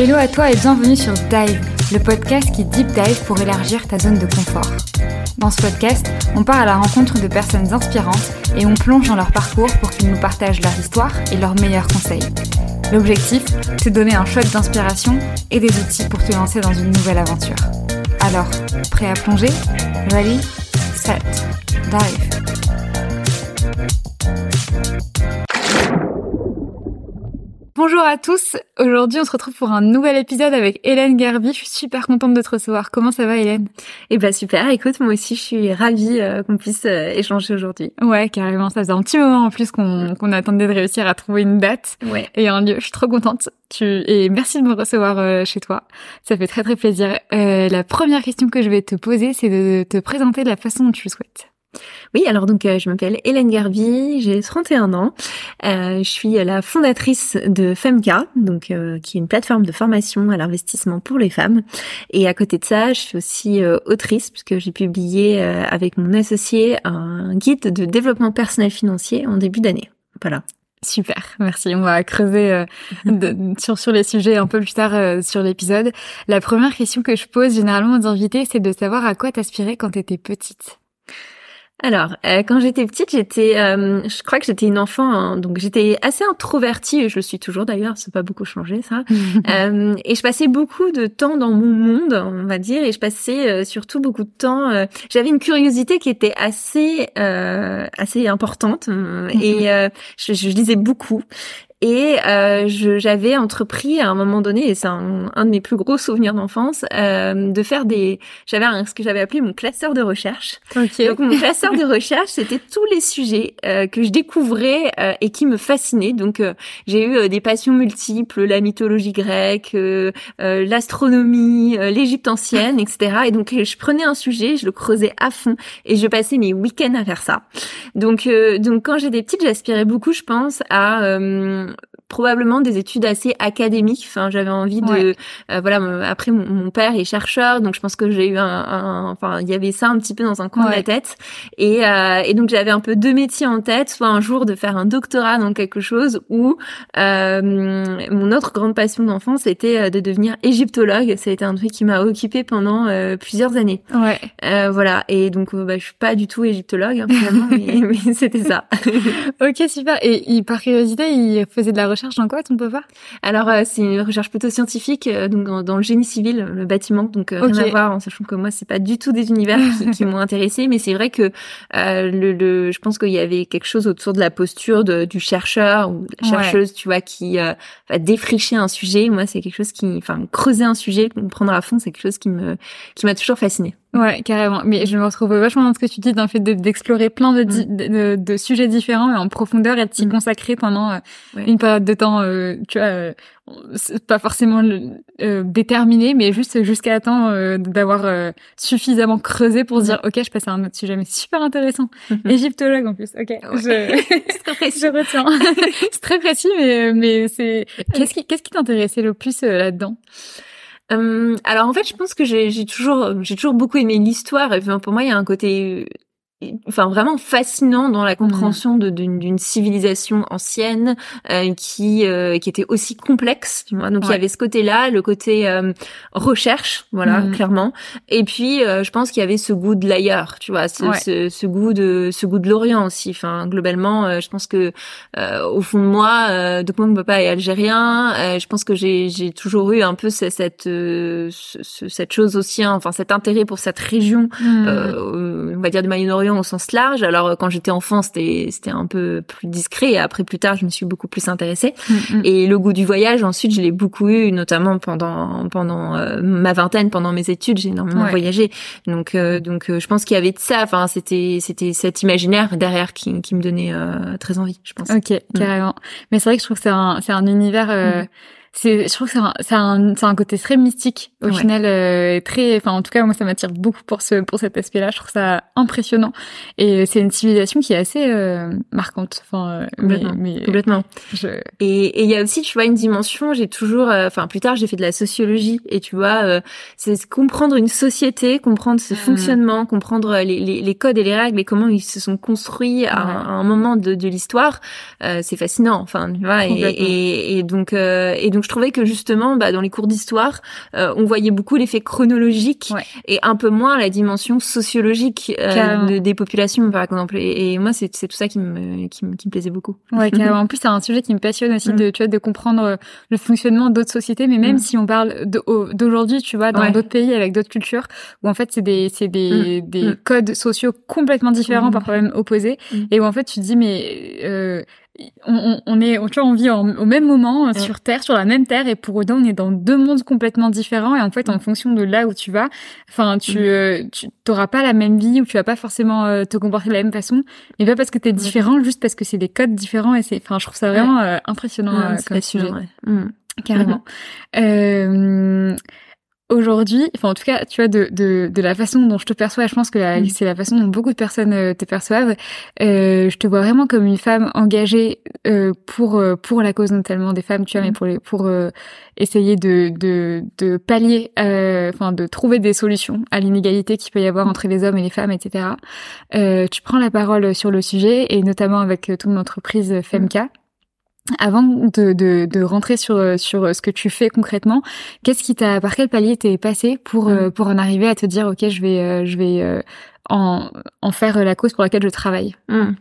Hello à toi et bienvenue sur Dive, le podcast qui deep dive pour élargir ta zone de confort. Dans ce podcast, on part à la rencontre de personnes inspirantes et on plonge dans leur parcours pour qu'ils nous partagent leur histoire et leurs meilleurs conseils. L'objectif, c'est de donner un shot d'inspiration et des outils pour te lancer dans une nouvelle aventure. Alors, prêt à plonger? Ready, set, dive. Bonjour à tous. Aujourd'hui, on se retrouve pour un nouvel épisode avec Hélène Garbi. Je suis super contente de te recevoir. Comment ça va, Hélène? Eh ben super. Écoute, moi aussi, je suis ravie euh, qu'on puisse euh, échanger aujourd'hui. Ouais, carrément. Ça faisait un petit moment en plus qu'on qu'on attendait de réussir à trouver une date Ouais. et un lieu. Je suis trop contente. Tu et merci de me recevoir euh, chez toi. Ça fait très très plaisir. Euh, la première question que je vais te poser, c'est de te présenter de la façon dont tu le souhaites. Oui, alors donc euh, je m'appelle Hélène Garbi, j'ai 31 ans. Euh, je suis la fondatrice de Femka, donc euh, qui est une plateforme de formation à l'investissement pour les femmes. Et à côté de ça, je suis aussi euh, autrice puisque j'ai publié euh, avec mon associé un guide de développement personnel financier en début d'année. Voilà. Super, merci. On va creuser euh, de- sur sur les sujets un peu plus tard euh, sur l'épisode. La première question que je pose généralement aux invités, c'est de savoir à quoi t'aspirais quand t'étais petite. Alors, euh, quand j'étais petite, j'étais, euh, je crois que j'étais une enfant, hein, donc j'étais assez introvertie, et je le suis toujours d'ailleurs, c'est pas beaucoup changé ça. Euh, et je passais beaucoup de temps dans mon monde, on va dire, et je passais euh, surtout beaucoup de temps. euh, J'avais une curiosité qui était assez, euh, assez importante, et euh, je, je lisais beaucoup. Et euh, j'avais entrepris à un moment donné, et c'est un, un de mes plus gros souvenirs d'enfance, euh, de faire des. J'avais ce que j'avais appelé mon classeur de recherche. Ok. Donc mon classeur de recherche, c'était tous les sujets euh, que je découvrais euh, et qui me fascinaient. Donc euh, j'ai eu des passions multiples, la mythologie grecque, euh, euh, l'astronomie, euh, l'Égypte ancienne, etc. Et donc je prenais un sujet, je le creusais à fond et je passais mes week-ends à faire ça. Donc euh, donc quand j'étais petite, j'aspirais beaucoup, je pense, à euh, probablement des études assez académiques. Enfin, j'avais envie de Ouais. euh, voilà. Après, mon, mon père est chercheur, donc je pense que j'ai eu un, un- enfin, il y avait ça un petit peu dans un coin de la tête. Et, euh, et donc j'avais un peu deux métiers en tête, soit un jour de faire un doctorat dans quelque chose, ou euh, mon autre grande passion d'enfance c'était euh, de devenir égyptologue. Ça a été un truc qui m'a occupée pendant euh, plusieurs années. Ouais. Euh, voilà. Et donc bah, je suis pas du tout égyptologue hein, finalement, mais, mais c'était ça. Ok, super. Et il, par curiosité, il faisait de la recherche dans quoi, ton papa? Alors euh, c'est une recherche plutôt scientifique, euh, donc dans, dans le génie civil, le bâtiment, donc euh, Ok. rien à voir, en sachant que moi c'est pas du tout des univers qui, qui m'ont intéressé, mais c'est vrai que euh, le, le, je pense qu'il y avait quelque chose autour de la posture de, du chercheur ou de la Ouais. chercheuse, tu vois, qui euh, va défricher un sujet. Moi c'est quelque chose qui, enfin creuser un sujet, comprendre à fond, c'est quelque chose qui me, qui m'a toujours fasciné. Ouais, carrément. Mais je me retrouve vachement dans ce que tu dis, dans le fait de- d'explorer plein de, di- de, de- sujets différents et en profondeur et de t'y Mm. consacrer pendant euh, Ouais. une période de temps, euh, tu vois, euh, pas forcément le- euh, déterminé, mais juste jusqu'à temps d'avoir suffisamment creusé pour se dire, ok, je passe à un autre sujet, mais super intéressant. Égyptologue en plus, ok. Je... C'est très précis. Je retiens. c'est très précis, mais mais c'est qu'est-ce qui qu'est-ce qui t'intéressait le plus là-dedans? Euh, alors en fait, je pense que j'ai toujours j'ai toujours beaucoup aimé l'histoire. Et pour moi, il y a un côté enfin vraiment fascinant dans la compréhension de- d'une d'une civilisation ancienne euh, qui euh, qui était aussi complexe. Tu vois. Donc il y avait ce côté-là, le côté euh, recherche, voilà, Mhm. clairement. Et puis euh, je pense qu'il y avait ce goût de l'ailleurs, tu vois, ce, Ouais. ce, ce goût de ce goût de l'Orient aussi. Enfin globalement, euh, je pense que euh, au fond de moi, euh, donc moi mon papa est algérien, euh, je pense que j'ai j'ai toujours eu un peu ce- cette euh, ce- ce- cette chose aussi, hein, enfin cet intérêt pour cette région, euh, on va dire du Moyen-Orient au sens large. Alors euh, quand j'étais enfant, c'était c'était un peu plus discret. Et après plus tard, je me suis beaucoup plus intéressée. Mm, mm. Et le goût du voyage, ensuite, je l'ai beaucoup eu, notamment pendant pendant euh, ma vingtaine, pendant mes études, j'ai énormément Ouais. voyagé. Donc euh, donc euh, je pense qu'il y avait de ça. Enfin, c'était c'était cet imaginaire derrière qui qui me donnait euh, très envie, je pense. Ok, carrément. Mais c'est vrai que je trouve que c'est un, c'est un univers. euh, Mm. C'est, je trouve que c'est un, c'est un, c'est un côté très mystique au Ouais. final, euh, très. Enfin, en tout cas, moi, ça m'attire beaucoup pour ce, pour cet aspect-là. Je trouve ça impressionnant. Et c'est une civilisation qui est assez euh, marquante. Enfin, euh, mais, Complètement. mais Complètement. je... Et et il y a aussi, tu vois, une dimension. J'ai toujours, euh, enfin plus tard, j'ai fait de la sociologie et tu vois, euh, c'est comprendre une société, comprendre ses Mhm. fonctionnements, comprendre les, les, les codes et les règles et comment ils se sont construits à, un, Ouais. à un moment de, de l'histoire. Euh, c'est fascinant. Enfin, tu vois. Et, et, et donc, euh, et donc, je trouvais que justement, bah, dans les cours d'histoire, on voyait beaucoup l'effet chronologique et un peu moins la dimension sociologique des populations, par exemple. Et, moi, c'est tout ça qui me, qui me, qui me plaisait beaucoup. Ouais. En plus, c'est un sujet qui me passionne aussi mm. de, tu vois, de comprendre le fonctionnement d'autres sociétés, mais même mm. si on parle d'aujourd'hui, tu vois, dans d'autres pays avec d'autres cultures, où en fait, c'est des, c'est des, mm. des codes sociaux complètement différents, parfois même opposés, et où en fait, tu te dis, mais euh, on, on, est, tu vois, on vit au même moment euh, sur Terre, sur la même Terre, et pour autant, on est dans deux mondes complètement différents. Et en fait, en fonction de là où tu vas, enfin, tu, euh, tu t'auras pas la même vie ou tu vas pas forcément euh, te comporter de la même façon. Et pas parce que t'es différent, juste parce que c'est des codes différents. Et c'est, enfin, je trouve ça vraiment impressionnant comme sujet. Mm. Carrément. euh, aujourd'hui, enfin en tout cas, tu vois, de, de, de la façon dont je te perçois, je pense que mm. c'est la façon dont beaucoup de personnes euh, te perçoivent. Euh, je te vois vraiment comme une femme engagée euh, pour euh, pour la cause notamment des femmes, tu vois, mais mm. pour les, pour essayer de de, de pallier, enfin de trouver des solutions à l'inégalité qu'il peut y avoir entre les hommes et les femmes, etc. tu prends la parole sur le sujet et notamment avec toute mon entreprise Femka. Avant de, de, de, rentrer sur sur ce que tu fais concrètement, qu'est-ce qui t'a par quel palier t'es passé pour mm. euh, pour en arriver à te dire ok je vais euh, je vais euh, en en faire la cause pour laquelle je travaille? Mm.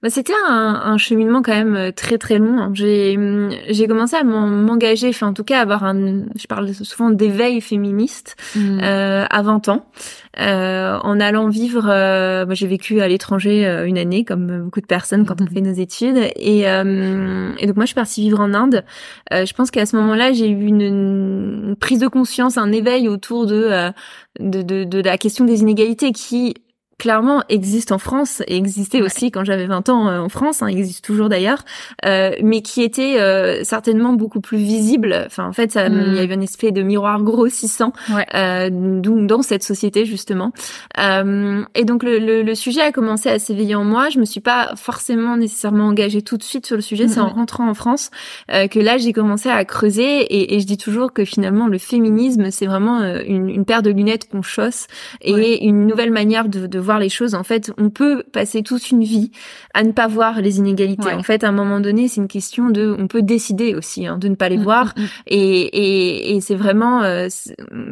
Bah, c'était un, un, cheminement quand même euh, très très long. Hein. J'ai hum, j'ai commencé à m'engager, enfin en tout cas avoir un, je parle souvent d'éveil féministe mmh. euh, à 20 ans, euh, en allant vivre. Euh, moi j'ai vécu à l'étranger euh, une année, comme beaucoup de personnes quand on fait nos études, et, et donc moi je suis partie vivre en Inde. je pense qu'à ce moment-là j'ai eu une, une, prise de conscience, un éveil autour de de, de, de la question des inégalités qui clairement existe en France et existait aussi quand j'avais 20 ans euh, en France, hein, existe toujours d'ailleurs, euh, mais qui était euh, certainement beaucoup plus visible. Enfin, en fait, ça, il y mm. avait un esprit de miroir grossissant euh, dans cette société justement. Euh, et donc le, le, le, sujet a commencé à s'éveiller en moi. Je me suis pas forcément nécessairement engagée tout de suite sur le sujet. C'est en rentrant en France que là j'ai commencé à creuser. Et, et, je dis toujours que finalement le féminisme c'est vraiment une, une, paire de lunettes qu'on chausse et une nouvelle manière de, de voir les choses. En fait, on peut passer toute une vie à ne pas voir les inégalités. En fait, à un moment donné, c'est une question de, on peut décider aussi hein, de ne pas les mm, voir. Mm, mm. Et, et, et c'est vraiment, euh,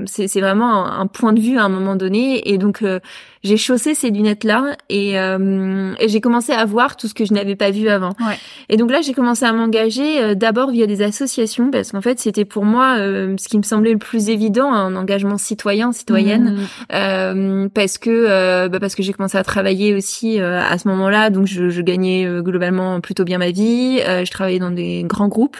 c'est vraiment un, point de vue à un moment donné. Et donc, euh, j'ai chaussé ces lunettes-là et, euh, et j'ai commencé à voir tout ce que je n'avais pas vu avant. Et donc là, j'ai commencé à m'engager d'abord via des associations parce qu'en fait, c'était pour moi ce qui me semblait le plus évident, un engagement citoyen, citoyenne, parce que bah, parce que j'ai commencé à travailler aussi euh, à ce moment-là, donc je, je, gagnais euh, globalement plutôt bien ma vie. Euh, je travaillais dans des grands groupes,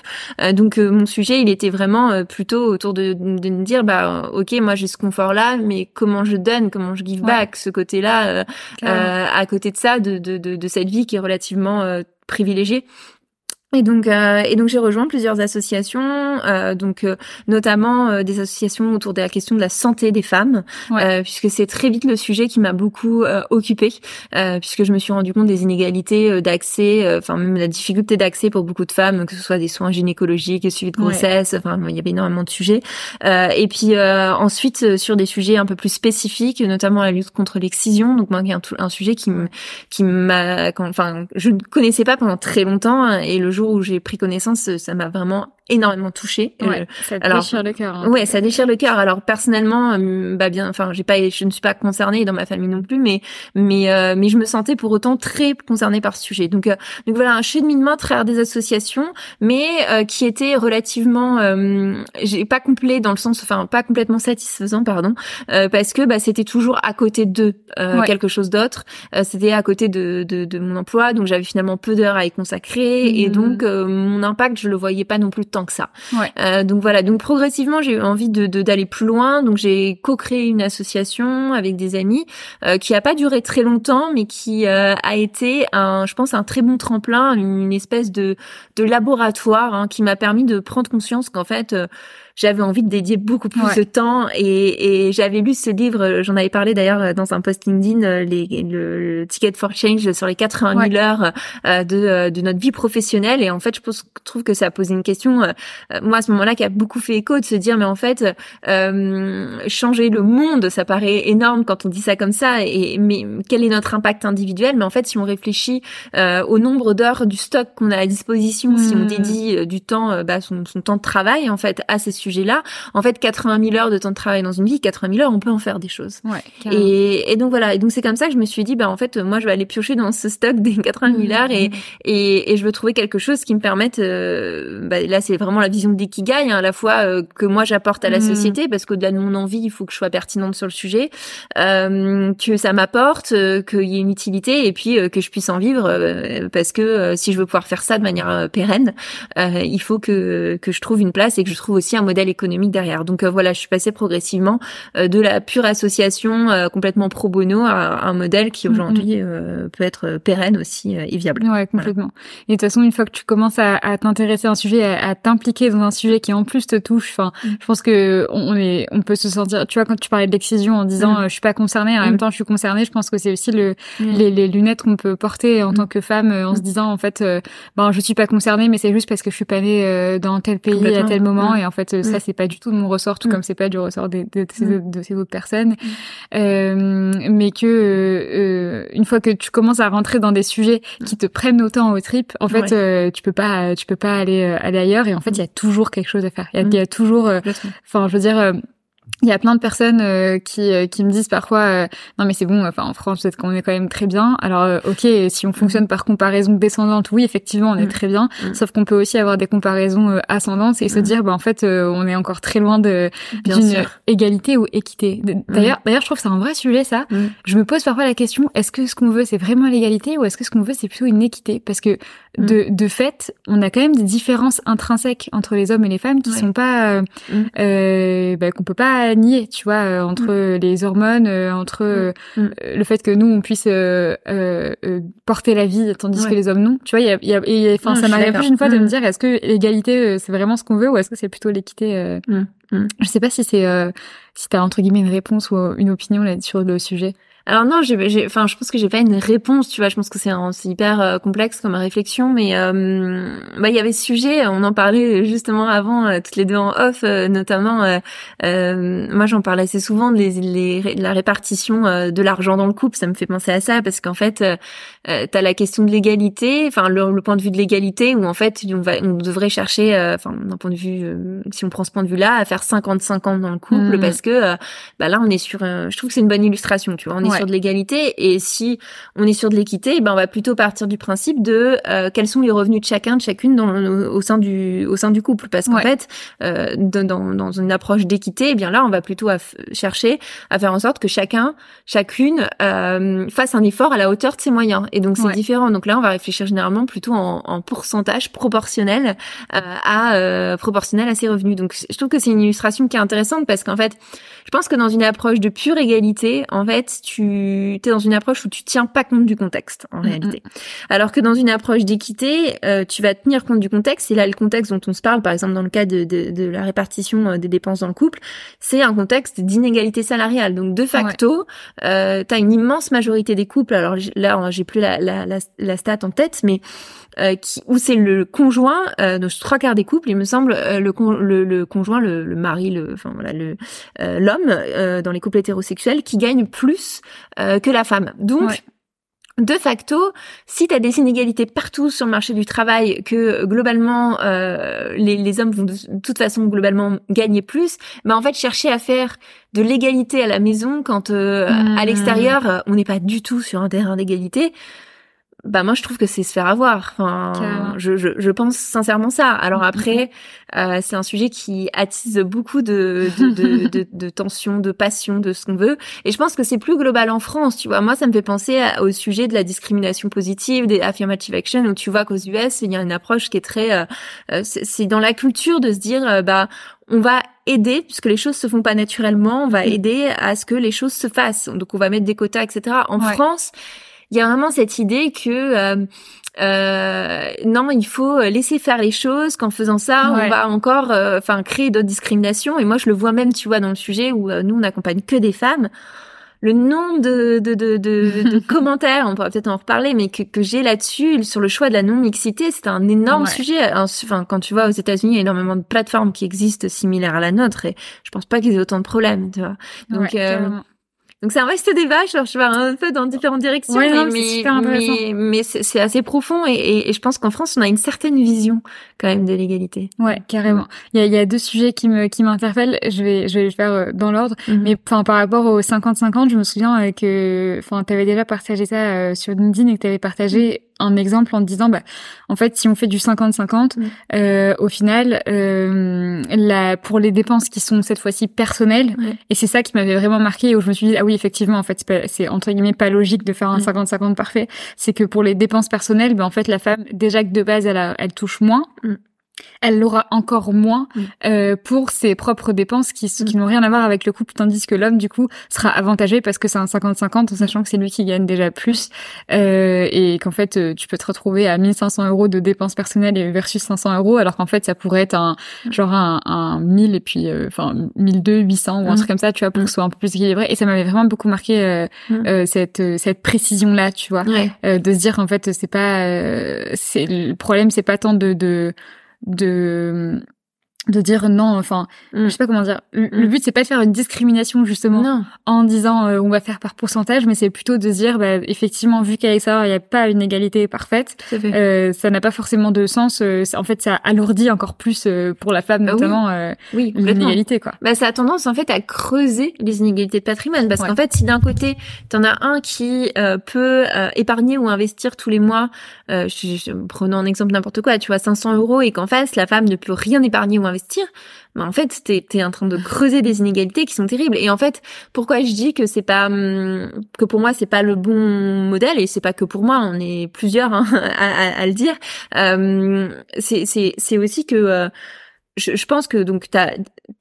donc mon sujet il était vraiment plutôt autour de, de me dire bah ok moi j'ai ce confort-là, mais comment je donne, comment je give back ce côté-là à côté de ça, de, de, de, de, cette vie qui est relativement privilégiée. Et donc, euh, et donc j'ai rejoint plusieurs associations, euh, donc euh, notamment euh, des associations autour de la question de la santé des femmes, puisque c'est très vite le sujet qui m'a beaucoup occupée, puisque je me suis rendu compte des inégalités d'accès, enfin même la difficulté d'accès pour beaucoup de femmes, que ce soit des soins gynécologiques, suivi de grossesse, enfin il y avait énormément de sujets. et puis ensuite sur des sujets un peu plus spécifiques, notamment la lutte contre l'excision, donc moi a un, un sujet qui qui m'a, enfin je ne connaissais pas pendant très longtemps hein, et le jour où j'ai pris connaissance, ça m'a vraiment énormément touchée. Ouais, euh, ça déchire le cœur. Hein. Ouais, ça déchire le cœur. Alors personnellement, euh, bah bien, enfin, j'ai pas, je ne suis pas concernée dans ma famille non plus, mais mais euh, mais je me sentais pour autant très concernée par ce sujet. Donc donc voilà, un cheminement à travers des associations, mais qui était relativement, j'ai pas complet dans le sens, enfin pas complètement satisfaisant, pardon, parce que bah c'était toujours à côté de quelque chose d'autre. c'était à côté de, de, de mon emploi, donc j'avais finalement peu d'heures à y consacrer, et mmh. donc mon impact, je le voyais pas non plus que ça. Euh, donc voilà, donc progressivement j'ai eu envie de d'aller plus loin, donc j'ai co-créé une association avec des amis euh, qui a pas duré très longtemps, mais qui euh, a été un, je pense, un très bon tremplin, une, espèce de de laboratoire hein, qui m'a permis de prendre conscience qu'en fait j'avais envie de dédier beaucoup plus de temps et, et j'avais lu ce livre, j'en avais parlé d'ailleurs dans un post LinkedIn, les, le, Ticket for Change sur les 80 000 heures de, de notre vie professionnelle. Et en fait je pense, trouve que ça pose une question, moi à ce moment-là qui a beaucoup fait écho de se dire mais en fait changer le monde ça paraît énorme quand on dit ça comme ça. Et mais quel est notre impact individuel? Mais en fait si on réfléchit au nombre d'heures du stock qu'on a à disposition si on hmm. dédie du temps bah, son, son temps de travail en fait à ces sujets-là. En fait, 80 000 heures de temps de travail dans une vie, 80 000 heures, on peut en faire des choses. Ouais, et, et, donc voilà. Et donc c'est comme ça que je me suis dit, bah en fait, moi je vais aller piocher dans ce stock des 80 000 heures et, et, et je veux trouver quelque chose qui me permette. Euh, bah, là, c'est vraiment la vision d'ikigai, hein, à la fois euh, que moi j'apporte à la mm. société, parce qu'au-delà de mon envie, il faut que je sois pertinente sur le sujet, euh, que ça m'apporte, euh, qu'il y ait une utilité, et puis que je puisse en vivre, parce que si je veux pouvoir faire ça de manière pérenne, il faut que que je trouve une place et que je trouve aussi un modèle économique derrière. Donc euh, voilà, je suis passée progressivement euh, de la pure association euh, complètement pro bono à un modèle qui aujourd'hui peut être pérenne aussi et viable. Ouais, complètement. Et de toute façon, une fois que tu commences à, à t'intéresser à un sujet, à, t'impliquer dans un sujet qui en plus te touche, enfin, mm. je pense que on est, on peut se sentir. Tu vois, quand tu parlais de l'excision en disant mm. je suis pas concernée, en même mm. temps je suis concernée, je pense que c'est aussi le les, les, lunettes qu'on peut porter en tant que femme en se disant en fait, ben je suis pas concernée, mais c'est juste parce que je suis pas née dans tel pays à tel moment et en fait euh, ça mm. c'est pas du tout de mon ressort tout mm. comme c'est pas du ressort de, de, de, ces, autres personnes. Euh, mais que euh, une fois que tu commences à rentrer dans des sujets qui te prennent autant au trip en fait euh, tu peux pas tu peux pas aller aller ailleurs et en fait il y a toujours quelque chose à faire. Il y y a toujours enfin je veux dire il y a plein de personnes euh, qui euh, qui me disent parfois euh, non mais c'est bon enfin en France peut-être qu'on est quand même très bien. Alors ok si on fonctionne par comparaison descendante oui effectivement on est mm. très bien. Mm. sauf qu'on peut aussi avoir des comparaisons ascendantes et se mm. dire bah en fait on est encore très loin de d'une égalité ou équité. D'ailleurs d'ailleurs je trouve que c'est un vrai sujet ça. Je me pose parfois la question est-ce que ce qu'on veut c'est vraiment l'égalité ou est-ce que ce qu'on veut c'est plutôt une équité? Parce que de de fait on a quand même des différences intrinsèques entre les hommes et les femmes qui sont pas euh, bah, qu'on peut pas nier, tu vois, euh, entre mm. les hormones, euh, entre mm. Mm. Euh, le fait que nous on puisse porter la vie tandis que les hommes non. Tu vois, il y a, y a enfin, ça m'arrive plus une fois de me dire est-ce que l'égalité c'est vraiment ce qu'on veut ou est-ce que c'est plutôt l'équité Je sais pas si c'est si t'as entre guillemets une réponse ou une opinion là sur le sujet. Alors non, j'ai, enfin, je pense que j'ai pas une réponse, tu vois. Je pense que c'est, hyper euh, complexe comme réflexion, mais euh, bah il y avait ce sujet, on en parlait justement avant, euh, toutes les deux en off, notamment. moi, j'en parle assez souvent de, les, la répartition de l'argent dans le couple. Ça me fait penser à ça parce qu'en fait, t'as la question de l'égalité, enfin le, point de vue de l'égalité, où en fait on, va, on devrait chercher, enfin d'un point de vue, si on prend ce point de vue-là, à faire 50-50 dans le couple, mmh. parce que bah là on est sur, je trouve que c'est une bonne illustration, tu vois. On est sur de l'égalité et si on est sur de l'équité, ben on va plutôt partir du principe de euh, quels sont les revenus de chacun, de chacune dans, au sein du au sein du couple, parce qu'en fait, euh, dans, dans une approche d'équité, eh bien là, on va plutôt chercher à faire en sorte que chacun, chacune euh, fasse un effort à la hauteur de ses moyens. Et donc c'est différent. Donc là, on va réfléchir généralement plutôt en, en pourcentage proportionnel à proportionnel à ses revenus. Donc je trouve que c'est une illustration qui est intéressante parce qu'en fait, je pense que dans une approche de pure égalité, en fait, tu tu es dans une approche où tu tiens pas compte du contexte en mm, réalité. Mm. Alors que dans une approche d'équité, euh, tu vas tenir compte du contexte. Et là, le contexte dont on se parle, par exemple dans le cas de, de, de la répartition euh, des dépenses dans le couple, c'est un contexte d'inégalité salariale. Donc de facto, euh, tu as une immense majorité des couples. Alors là, j'ai plus la, la, la, la stat en tête, mais qui, où c'est le conjoint, euh, de trois quarts des couples, il me semble, euh, le, le, le, conjoint, le, le, mari, le, enfin voilà, le euh, l'homme dans les couples hétérosexuels qui gagne plus que la femme. Donc De facto, si tu as des inégalités partout sur le marché du travail, que globalement les, les, hommes vont de, toute façon globalement gagner plus, mais en fait chercher à faire de l'égalité à la maison quand à mmh. l'extérieur on n'est pas du tout sur un terrain d'égalité, bah moi je trouve que c'est se faire avoir. Enfin, je, je, je, pense sincèrement ça. Alors mm-hmm. après, euh, c'est un sujet qui attise beaucoup de de, de, de, de tension, de passion, de ce qu'on veut. Et je pense que c'est plus global en France. Tu vois, moi ça me fait penser au sujet de la discrimination positive, des affirmative action, où tu vois qu'aux US il y a une approche qui est très, euh, euh c'est dans la culture de se dire euh, bah on va aider puisque les choses se font pas naturellement, on va mm. aider à ce que les choses se fassent. Donc on va mettre des quotas, etc. En France il y a vraiment cette idée que euh, euh, non, il faut laisser faire les choses. Qu'en faisant ça, on va encore, enfin, créer d'autres discriminations. Et moi, je le vois même, tu vois, dans le sujet où nous on n'accompagne que des femmes le nombre de, de, de, de, commentaires, on pourra peut-être en reparler, mais que, que j'ai là-dessus sur le choix de la non-mixité, c'est un énorme sujet. Enfin, quand tu vois aux États-Unis, il y a énormément de plateformes qui existent similaires à la nôtre, et je pense pas qu'ils aient autant de problèmes, tu vois. Donc, euh, donc c'est un vaste débat, je, je vais un peu dans différentes directions, mais, mais, c'est assez profond et, et, je pense qu'en France on a une certaine vision quand même de l'égalité. Ouais, carrément. Il y a, y a, deux sujets qui me qui m'interpellent. Je vais je vais le faire euh, dans l'ordre, mhm. mais enfin par rapport aux 50-50, je me souviens euh, que enfin tu avais déjà partagé ça euh, sur LinkedIn et que tu avais partagé un exemple en disant bah en fait si on fait du 50-50 mm. euh, au final euh, la, pour les dépenses qui sont cette fois-ci personnelles et c'est ça qui m'avait vraiment marqué où je me suis dit ah oui effectivement en fait c'est entre guillemets pas logique de faire un 50-50 parfait. C'est que pour les dépenses personnelles bah, en fait la femme déjà que de base elle, elle touche moins. Mm elle l'aura encore moins mm. euh, pour ses propres dépenses qui, qui mm. n'ont rien à voir avec le couple, tandis que l'homme, du coup, sera avantagé parce que c'est un 50-50 en sachant que c'est lui qui gagne déjà plus euh, et qu'en fait, euh, tu peux te retrouver à 1500 euros de dépenses personnelles versus 500 euros, alors qu'en fait, ça pourrait être un mm. genre un, un 1000 et puis euh, enfin 1200, 800 ou un truc comme ça, tu vois, pour que ce soit un peu plus équilibré. Et ça m'avait vraiment beaucoup marqué euh, cette cette précision là, tu vois, de se dire en fait, c'est pas c'est le problème, c'est pas tant de, de de de dire non enfin mm. je sais pas comment dire le, mm. but c'est pas de faire une discrimination justement en disant euh, on va faire par pourcentage mais c'est plutôt de dire bah, effectivement vu qu'avec ça il n'y a pas une égalité parfaite euh, ça n'a pas forcément de sens euh, en fait ça alourdit encore plus euh, pour la femme bah notamment oui. l'inégalité quoi bah ça a tendance en fait à creuser les inégalités de patrimoine parce qu'en fait si d'un côté t'en as un qui peut épargner ou investir tous les mois je, je, prenons un exemple n'importe quoi tu vois 500 euros et qu'en face la femme ne peut rien épargner ou investir investir, mais en fait, t'es es en train de creuser des inégalités qui sont terribles. Et en fait, pourquoi je dis que c'est pas hum, que pour moi c'est pas le bon modèle et c'est pas que pour moi, on est plusieurs hein, à, à, le dire. Euh, c'est aussi que euh, je, je, pense que donc t'as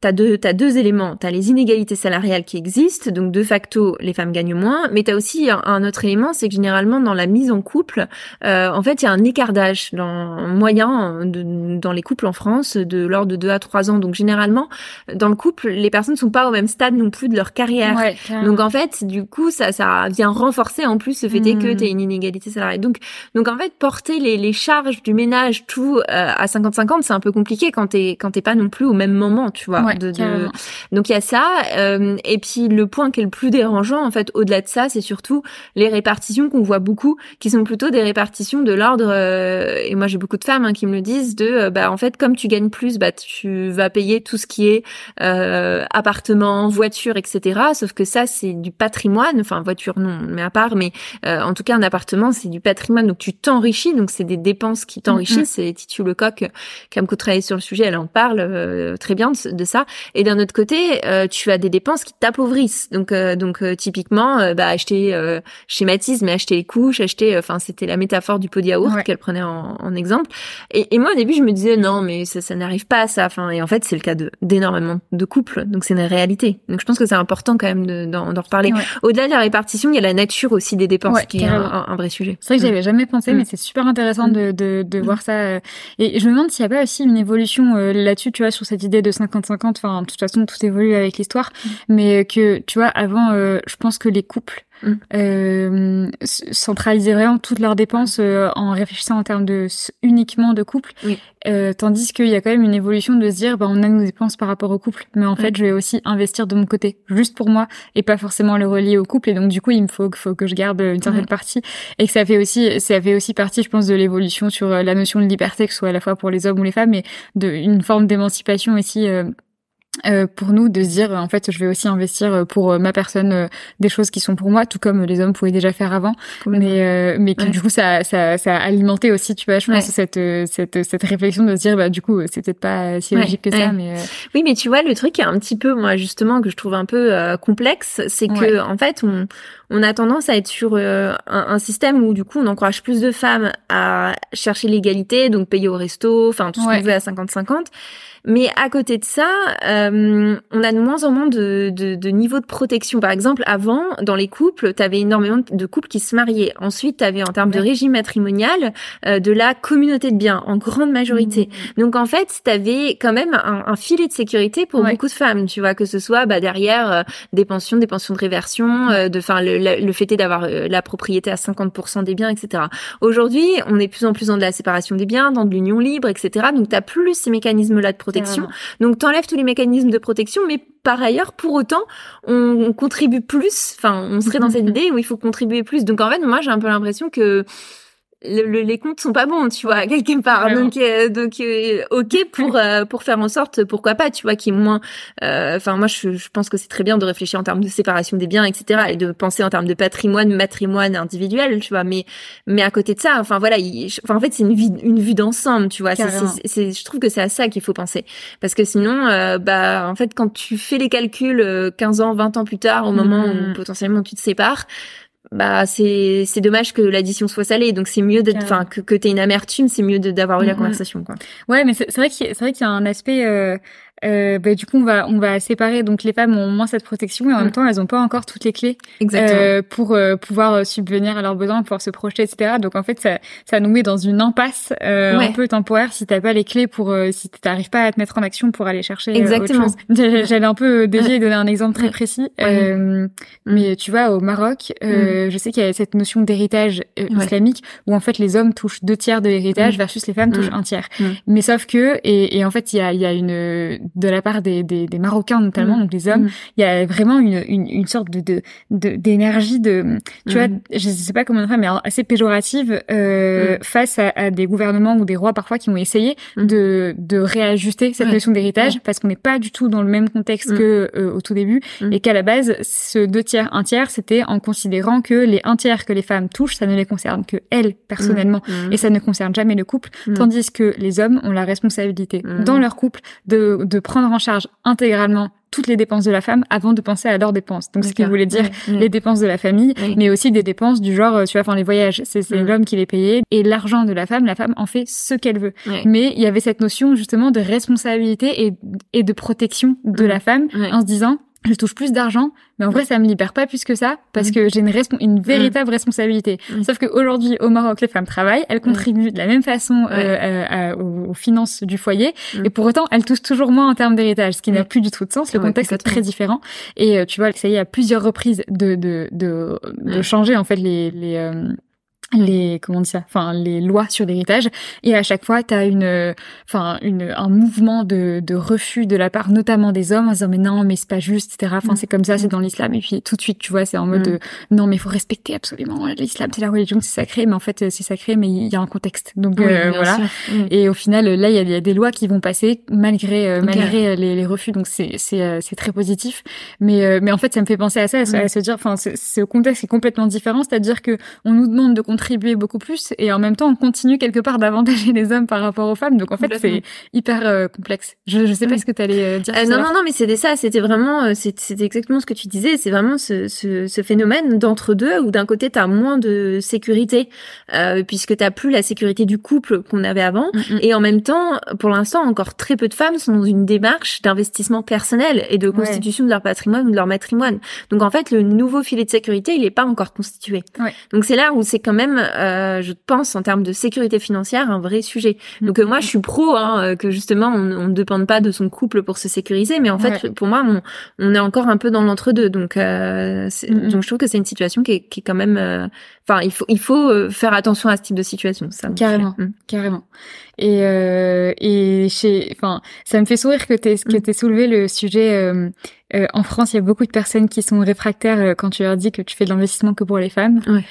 as deux t'as deux éléments. T'as les inégalités salariales qui existent donc de facto les femmes gagnent moins mais t'as aussi un, autre élément c'est que généralement dans la mise en couple euh, en fait il y a un écart d'âge dans moyen de, dans les couples en France de l'ordre de 2 à 3 ans. Donc généralement dans le couple les personnes sont pas au même stade non plus de leur carrière. Donc en fait du coup ça ça vient renforcer en plus ce fait est que hmm. t'as une inégalité salariale. Donc donc en fait porter les, les charges du ménage tout euh, à 50-50 c'est un peu compliqué quand t'es quand t'es pas non plus au même moment, tu vois. de, Donc il y a ça. Euh, et puis le point qui est le plus dérangeant, en fait, au-delà de ça, c'est surtout les répartitions qu'on voit beaucoup, qui sont plutôt des répartitions de l'ordre. Euh, et moi j'ai beaucoup de femmes hein, qui me le disent de, euh, bah en fait comme tu gagnes plus, bah tu vas payer tout ce qui est appartement, voiture, etc. Sauf que ça c'est du patrimoine. Enfin voiture non, mais à part. Mais en tout cas un appartement c'est du patrimoine, donc tu t'enrichis. Donc c'est des dépenses qui t'enrichissent. C'est Titu Lecoq qui a beaucoup travaillé sur le sujet. Elle en parle euh, très bien de, ça. Et d'un autre côté, euh, tu as des dépenses qui t'appauvrissent. Donc, euh, donc typiquement, bah, acheter, schématise, mais acheter les couches, acheter, enfin, c'était la métaphore du pot de yaourt qu'elle prenait en, en exemple. Et, et, moi, au début, je me disais non, mais ça, ça n'arrive pas à ça. Enfin, et en fait, c'est le cas d'énormément de couples. Donc, c'est une réalité. Donc, je pense que c'est important quand même d'en reparler. Au-delà de la répartition, il y a la nature aussi des dépenses qui est un, vrai sujet. C'est vrai que j'avais jamais pensé, mm. mais c'est super intéressant mm. de, de, de mm. voir ça. Et je me demande s'il n'y a pas aussi une évolution là-dessus tu vois, sur cette idée de 50-50. Enfin, de toute façon, tout évolue avec l'histoire. Mm. Mais que, tu vois, avant, euh, je pense que les couples mm. euh, centralisaient vraiment toutes leurs dépenses euh, en réfléchissant en termes de uniquement de couple. Euh, tandis qu'il y a quand même une évolution de se dire, bah, on a nos dépenses par rapport au couple, mais en fait, je vais aussi investir de mon côté, juste pour moi, et pas forcément le relier au couple. Et donc, du coup, il me faut, faut que je garde une certaine partie, et que ça fait aussi, ça fait aussi partie, je pense, de l'évolution sur euh, la notion de liberté, que ce soit à la fois pour les hommes ou les femmes, mais de une forme d'émancipation aussi. Euh, euh, pour nous de se dire en fait je vais aussi investir euh, pour euh, ma personne des choses qui sont pour moi tout comme les hommes pouvaient déjà faire avant. Mais mais que du coup ça, ça ça a alimenté aussi tu vois je pense cette cette cette réflexion de se dire bah du coup c'est peut-être pas si logique que ça mais oui mais tu vois le truc est un petit peu moi justement que je trouve un peu complexe c'est que en fait on on a tendance à être sur un, un, système où du coup on encourage plus de femmes à chercher l'égalité, donc payer au resto, enfin tout ce qu'on veut à 50-50. Mais à côté de ça, euh, on a de moins en moins de, de, de niveau de protection. Par exemple, avant, dans les couples, tu avais énormément de couples qui se mariaient. Ensuite, tu avais en termes de régime matrimonial euh, de la communauté de biens, en grande majorité. Mmh. Donc en fait, tu avais quand même un, un, filet de sécurité pour beaucoup de femmes, tu vois, que ce soit bah, derrière euh, des pensions, des pensions de réversion, euh, de, enfin le, le, fait d'avoir euh, la propriété à 50% des biens, etc. Aujourd'hui, on est de plus en plus dans de la séparation des biens, dans de l'union libre, etc. Donc tu plus ces mécanismes-là de protection protection. Donc t'enlèves tous les mécanismes de protection, mais par ailleurs, pour autant, on, contribue plus. Enfin, on serait dans cette idée où il faut contribuer plus. Donc en fait, moi, j'ai un peu l'impression que le, les comptes sont pas bons, tu vois, quelque part. Donc, euh, donc, euh, ok pour euh, pour faire en sorte, pourquoi pas, tu vois, qui est moins. Enfin, moi, je, je, pense que c'est très bien de réfléchir en termes de séparation des biens, etc., et de penser en termes de patrimoine, matrimoine individuel, tu vois. Mais mais à côté de ça, enfin voilà, enfin en fait, c'est une vue une vue d'ensemble, tu vois. C'est, je trouve que c'est à ça qu'il faut penser, parce que sinon, bah en fait, quand tu fais les calculs 15 ans, 20 ans plus tard, au moment où mmh. potentiellement tu te sépares bah c'est c'est dommage que l'addition soit salée. Donc c'est mieux d'être enfin que que t'aies une amertume c'est mieux d'avoir eu la conversation quoi. Ouais mais c'est vrai qu'il c'est vrai qu'il y a un aspect euh, euh, bah, du coup on va on va séparer. Donc les femmes ont moins cette protection et en même mm. temps elles ont pas encore toutes les clés euh, pour euh, pouvoir euh, subvenir à leurs besoins pouvoir se projeter etc donc en fait ça ça nous met dans une impasse euh, un peu temporaire si t'as pas les clés pour si t'arrives pas à te mettre en action pour aller chercher exactement. j'allais un peu dévier et donner un exemple très précis. Mm. mais tu vois au Maroc mm. je sais qu'il y a cette notion d'héritage islamique où en fait les hommes touchent deux tiers de l'héritage versus les femmes touchent un tiers. Mais sauf que et, et en fait il y a il y a une de la part des, des, des Marocains notamment, mmh. donc les hommes, mmh. il y a vraiment une, une, une sorte de d'énergie de, de, tu vois, mmh. je sais pas comment dire, mais assez péjorative euh, face à, à, des gouvernements ou des rois parfois qui ont essayé de, de réajuster cette notion d'héritage parce qu'on n'est pas du tout dans le même contexte que euh, au tout début et qu'à la base ce deux tiers un tiers c'était en considérant que les un tiers que les femmes touchent ça ne les concerne que elles personnellement et ça ne concerne jamais le couple tandis que les hommes ont la responsabilité dans leur couple de de prendre en charge intégralement toutes les dépenses de la femme avant de penser à leurs dépenses. Donc, ce qui voulait dire les dépenses de la famille, mais aussi des dépenses du genre, euh, tu vois, enfin, les voyages, c'est l'homme qui les payait. Et l'argent de la femme, la femme en fait ce qu'elle veut. Mais il y avait cette notion, justement, de responsabilité et, et de protection de la femme en se disant, je touche plus d'argent, mais en vrai, ça me libère pas plus que ça parce mm. que j'ai une, une véritable responsabilité. Mm. Sauf qu'aujourd'hui, au Maroc, les femmes travaillent, elles contribuent de la même façon euh, euh, aux, finances du foyer, mm. et pour autant, elles touchent toujours moins en termes d'héritage, ce qui n'a plus du tout de sens. Le contexte est très différent. Et euh, tu vois, ça y est, à plusieurs reprises de de de, de changer en fait les les les comment dire ça enfin les lois sur l'héritage. Et à chaque fois tu as une enfin une un mouvement de, de refus de la part notamment des hommes en disant mais non mais c'est pas juste etc enfin mm. c'est comme ça c'est dans l'islam. Et puis tout de suite tu vois c'est en mode mm. non mais faut respecter absolument l'islam c'est la religion c'est sacré. Mais en fait c'est sacré mais il y a un contexte. Donc euh, voilà. mm. et au final là il y, y a, des lois qui vont passer malgré euh, malgré les, les, refus. Donc c'est c'est euh, c'est très positif. Mais mais en fait ça me fait penser à ça à, se dire enfin c'est au contexte est complètement différent. C'est-à-dire que on nous demande de contribuer beaucoup plus et en même temps on continue quelque part d'avantager les hommes par rapport aux femmes. Donc en fait c'est hyper euh, complexe. Je, je sais pas ce que tu allais euh, dire euh, non non non mais c'était ça. C'était vraiment c'était exactement ce que tu disais. C'est vraiment ce, ce, ce phénomène d'entre deux où d'un côté tu as moins de sécurité euh, puisque tu plus la sécurité du couple qu'on avait avant. Mm, mm. et en même temps pour l'instant encore très peu de femmes sont dans une démarche d'investissement personnel et de constitution de leur patrimoine ou de leur matrimoine. Donc en fait le nouveau filet de sécurité il est pas encore constitué. Ouais. donc c'est là où c'est quand même euh, je pense, en termes de sécurité financière, un vrai sujet. Donc euh, moi, je suis pro hein, euh, que justement, on ne dépende pas de son couple pour se sécuriser, mais en fait, pour moi, on, on, est encore un peu dans l'entre-deux. Donc, euh, donc je trouve que c'est une situation qui est, qui est quand même... Enfin, il faut, il faut faire attention à ce type de situation. Ça carrément, mm. carrément. Et et chez, enfin, ça me fait sourire que t'aies que mm. t'aies soulevé le sujet. En France, il y a beaucoup de personnes qui sont réfractaires quand tu leur dis que tu fais de l'investissement que pour les femmes. Ouais.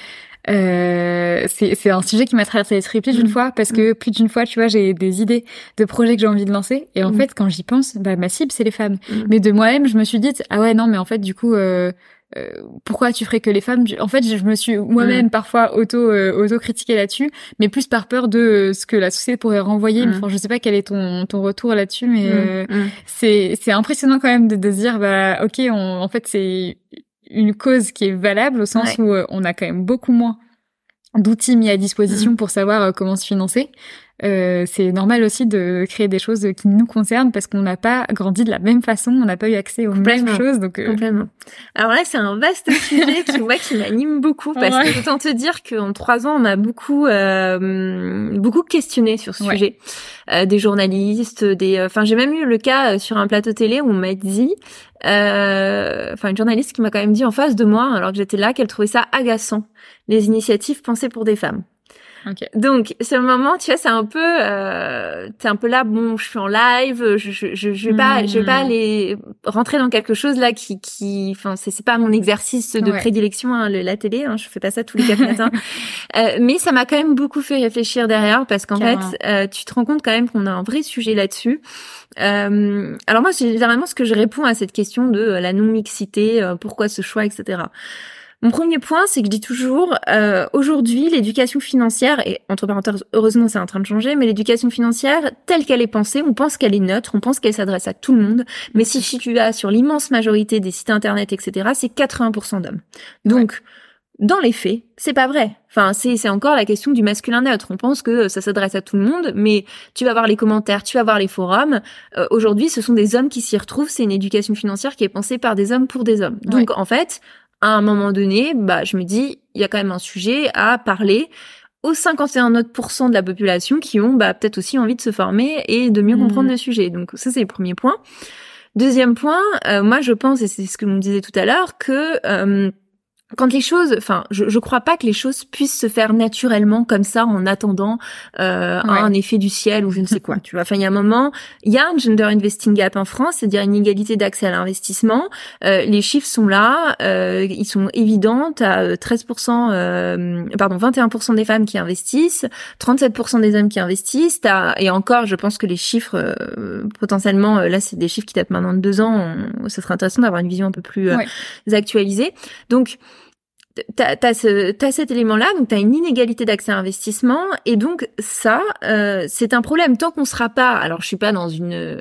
Euh, c'est un sujet qui m'a traversé l'esprit plus d'une mm. fois parce que mm. plus d'une fois, tu vois, j'ai des idées de projets que j'ai envie de lancer et en mm. fait, quand j'y pense, bah ma cible c'est les femmes. Mais de moi-même, je me suis dit ah ouais non mais en fait du coup euh, euh, pourquoi tu ferais que les femmes? En fait, je me suis moi-même parfois auto euh, auto critiquée là-dessus, mais plus par peur de euh, ce que la société pourrait renvoyer. Enfin, je sais pas quel est ton ton retour là-dessus, mais c'est c'est impressionnant quand même de, de se dire bah ok, on, en fait c'est une cause qui est valable au sens où on a quand même beaucoup moins d'outils mis à disposition mm. pour savoir comment se financer. Euh, c'est normal aussi de créer des choses qui nous concernent parce qu'on n'a pas grandi de la même façon, on n'a pas eu accès aux mêmes choses. Donc euh... complètement. Alors là, c'est un vaste sujet qui moi qui m'anime beaucoup parce que autant te dire qu'en trois ans, on m'a beaucoup euh, beaucoup questionné sur ce sujet. Euh, des journalistes, des. Enfin, j'ai même eu le cas sur un plateau télé où on m'a dit, enfin une journaliste qui m'a quand même dit en face de moi, alors que j'étais là, qu'elle trouvait ça agaçant les initiatives pensées pour des femmes. Donc, ce moment, tu vois, c'est un peu, euh, t'es un peu là, bon, je suis en live, je, je, je, je vais pas, je vais pas hmm. aller rentrer dans quelque chose là qui, qui, enfin, c'est, c'est pas mon exercice de prédilection, hein, la télé, hein, je fais pas ça tous les quatre matins. Euh, mais ça m'a quand même beaucoup fait réfléchir derrière parce qu'en fait, euh, tu te rends compte quand même qu'on a un vrai sujet là-dessus. Euh, alors moi, généralement, ce que je réponds à cette question de la non-mixité, euh, pourquoi ce choix, etc. Mon premier point, c'est que je dis toujours, euh, aujourd'hui, l'éducation financière, et entre parenthèses, heureusement c'est en train de changer, mais l'éducation financière, telle qu'elle est pensée, on pense qu'elle est neutre, on pense qu'elle s'adresse à tout le monde, mais si tu as sur l'immense majorité des sites internet, etc., c'est 80% d'hommes. Donc, dans les faits, c'est pas vrai. Enfin, c'est c'est encore la question du masculin neutre. On pense que ça s'adresse à tout le monde, mais tu vas voir les commentaires, tu vas voir les forums. Euh, aujourd'hui, ce sont des hommes qui s'y retrouvent. C'est une éducation financière qui est pensée par des hommes pour des hommes. Donc, en fait, à un moment donné, bah, je me dis, il y a quand même un sujet à parler aux 51 autres de la population qui ont bah, peut-être aussi envie de se former et de mieux comprendre mmh. le sujet. Donc ça, c'est le premier point. Deuxième point, euh, moi je pense, et c'est ce que vous me disiez tout à l'heure, que euh, quand les choses, enfin, je, je crois pas que les choses puissent se faire naturellement comme ça en attendant euh, un effet du ciel ou je ne sais quoi. Tu vois, enfin, il y a un moment, il y a un gender investing gap en France, c'est-à-dire une inégalité d'accès à l'investissement. Euh, les chiffres sont là, euh, ils sont évidents. à 13%, euh, pardon, 21% des femmes qui investissent, 37% des hommes qui investissent. et encore, je pense que les chiffres potentiellement, là, c'est des chiffres qui datent maintenant de deux ans. On, ce serait intéressant d'avoir une vision un peu plus actualisée. Donc t'as as, ce, as cet élément-là, donc t'as une inégalité d'accès à investissement, et donc ça, euh, c'est un problème. Tant qu'on sera pas, alors je suis pas dans une, euh,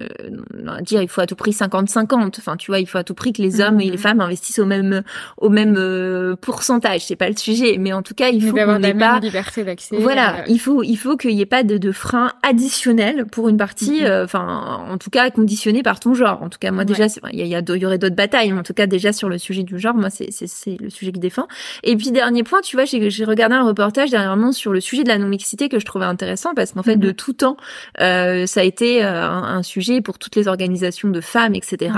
dire il faut à tout prix 50-50. Enfin, tu vois, il faut à tout prix que les hommes et les mhm. femmes investissent au même au même euh, pourcentage. C'est pas le sujet, mais en tout cas, il faut qu'on ait pas liberté d'accès. Voilà, euh. il faut il faut qu'il y ait pas de, de frein additionnel pour une partie. Mhm. Enfin, en tout cas conditionné par ton genre. En tout cas, moi déjà, il y, a, il y aurait d'autres batailles, mais en tout cas déjà sur le sujet du genre, moi c'est c'est le sujet que je défends. Et puis dernier point, tu vois, j'ai regardé un reportage dernièrement sur le sujet de la non-mixité que je trouvais intéressant parce qu'en fait, de mhm. tout temps, euh, ça a été euh, un, sujet pour toutes les organisations de femmes, etc.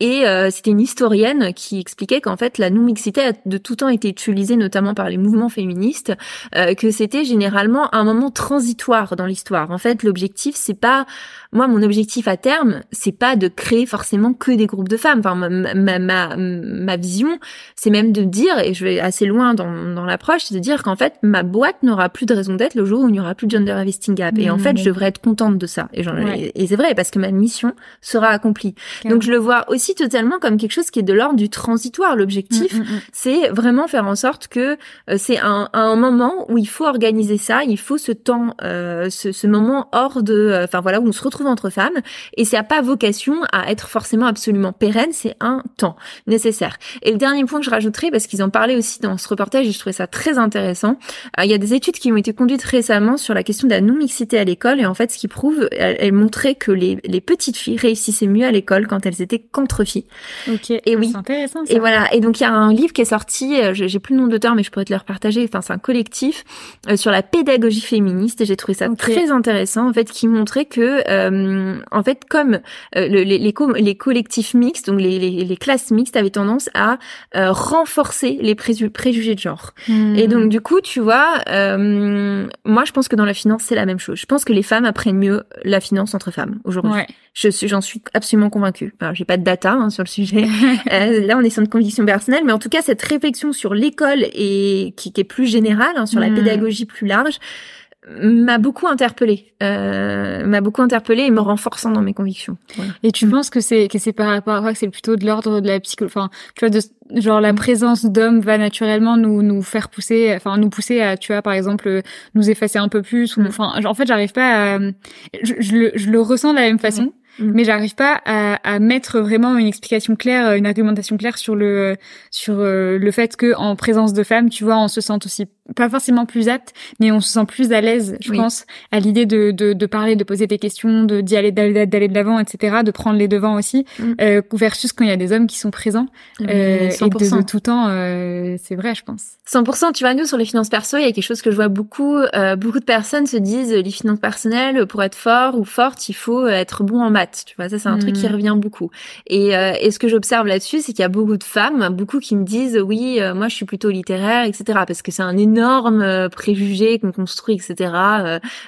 Et euh, c'était une historienne qui expliquait qu'en fait la non-mixité a de tout temps été utilisée notamment par les mouvements féministes, euh, que c'était généralement un moment transitoire dans l'histoire. En fait, l'objectif c'est pas moi mon objectif à terme, c'est pas de créer forcément que des groupes de femmes. Enfin ma ma ma, ma vision, c'est même de dire et je vais assez loin dans dans l'approche, c'est de dire qu'en fait ma boîte n'aura plus de raison d'être le jour où il n'y aura plus de gender investing gap. Et en fait, je devrais être contente de ça. Et, et c'est vrai parce que ma mission sera accomplie. Donc je le vois aussi totalement comme quelque chose qui est de l'ordre du transitoire. L'objectif, mm, mm, mm. c'est vraiment faire en sorte que euh, c'est un, un, moment où il faut organiser ça, il faut ce temps, euh, ce, ce, moment hors de, euh, enfin voilà, où on se retrouve entre femmes, et ça n'a pas vocation à être forcément absolument pérenne, c'est un temps nécessaire. Et le dernier point que je rajouterai, parce qu'ils en parlaient aussi dans ce reportage, et je trouvais ça très intéressant, il y a des études qui ont été conduites récemment sur la question de la non-mixité à l'école, et en fait, ce qui prouve, elles, montraient que les, les petites filles réussissaient mieux à l'école quand elles étaient Ok. Et oui. C'est intéressant. Ça. Et voilà. Et donc il y a un livre qui est sorti. Euh, j'ai plus le nom d'auteur, mais je pourrais te le repartager. Enfin, c'est un collectif euh, sur la pédagogie féministe. Et j'ai trouvé ça très intéressant en fait, qui montrait que euh, en fait, comme les, les, les, collectifs mixtes, donc les, les, classes mixtes, avaient tendance à renforcer les préjugés de genre. Hmm. Et donc du coup, tu vois, moi je pense que dans la finance c'est la même chose. Je pense que les femmes apprennent mieux la finance entre femmes aujourd'hui. Ouais. Je suis, j'en suis absolument convaincue. Alors, j'ai pas de data hein, sur le sujet. euh, là, on est sur une conviction personnelle, mais en tout cas, cette réflexion sur l'école et qui, qui, est plus générale, hein, sur la hmm. pédagogie plus large, m'a beaucoup interpellée, euh, m'a beaucoup interpellée et me renforçant dans mes convictions. Et tu penses que c'est que c'est par rapport à quoi que c'est plutôt de l'ordre de la psychologie, enfin, tu vois, de genre la présence d'hommes va naturellement nous nous faire pousser enfin nous pousser à tu vois par exemple nous effacer un peu plus ou mm. enfin en fait j'arrive pas à je, je, le, je le ressens de la même façon mm. mais j'arrive pas à, à, mettre vraiment une explication claire, une argumentation claire sur le sur euh, le fait que en présence de femmes, tu vois, on se sent aussi pas forcément plus apte, mais on se sent plus à l'aise, je pense, à l'idée de, de, de parler, de poser des questions, de d'y aller d'aller de l'avant, etc., de prendre les devants aussi, mm. euh, versus quand il y a des hommes qui sont présents euh, et de, tout temps, euh, c'est vrai, je pense. 100%. Tu vois, nous sur les finances perso, il y a quelque chose que je vois beaucoup. Euh, beaucoup de personnes se disent les finances personnelles pour être fort ou forte, il faut être bon en maths. Tu vois, ça c'est un truc qui mm. revient beaucoup. Et, euh, et ce que j'observe là-dessus, c'est qu'il y a beaucoup de femmes, beaucoup qui me disent oui, euh, moi je suis plutôt littéraire, etc. Parce que c'est un énorme euh, préjugé qu'on construit, etc.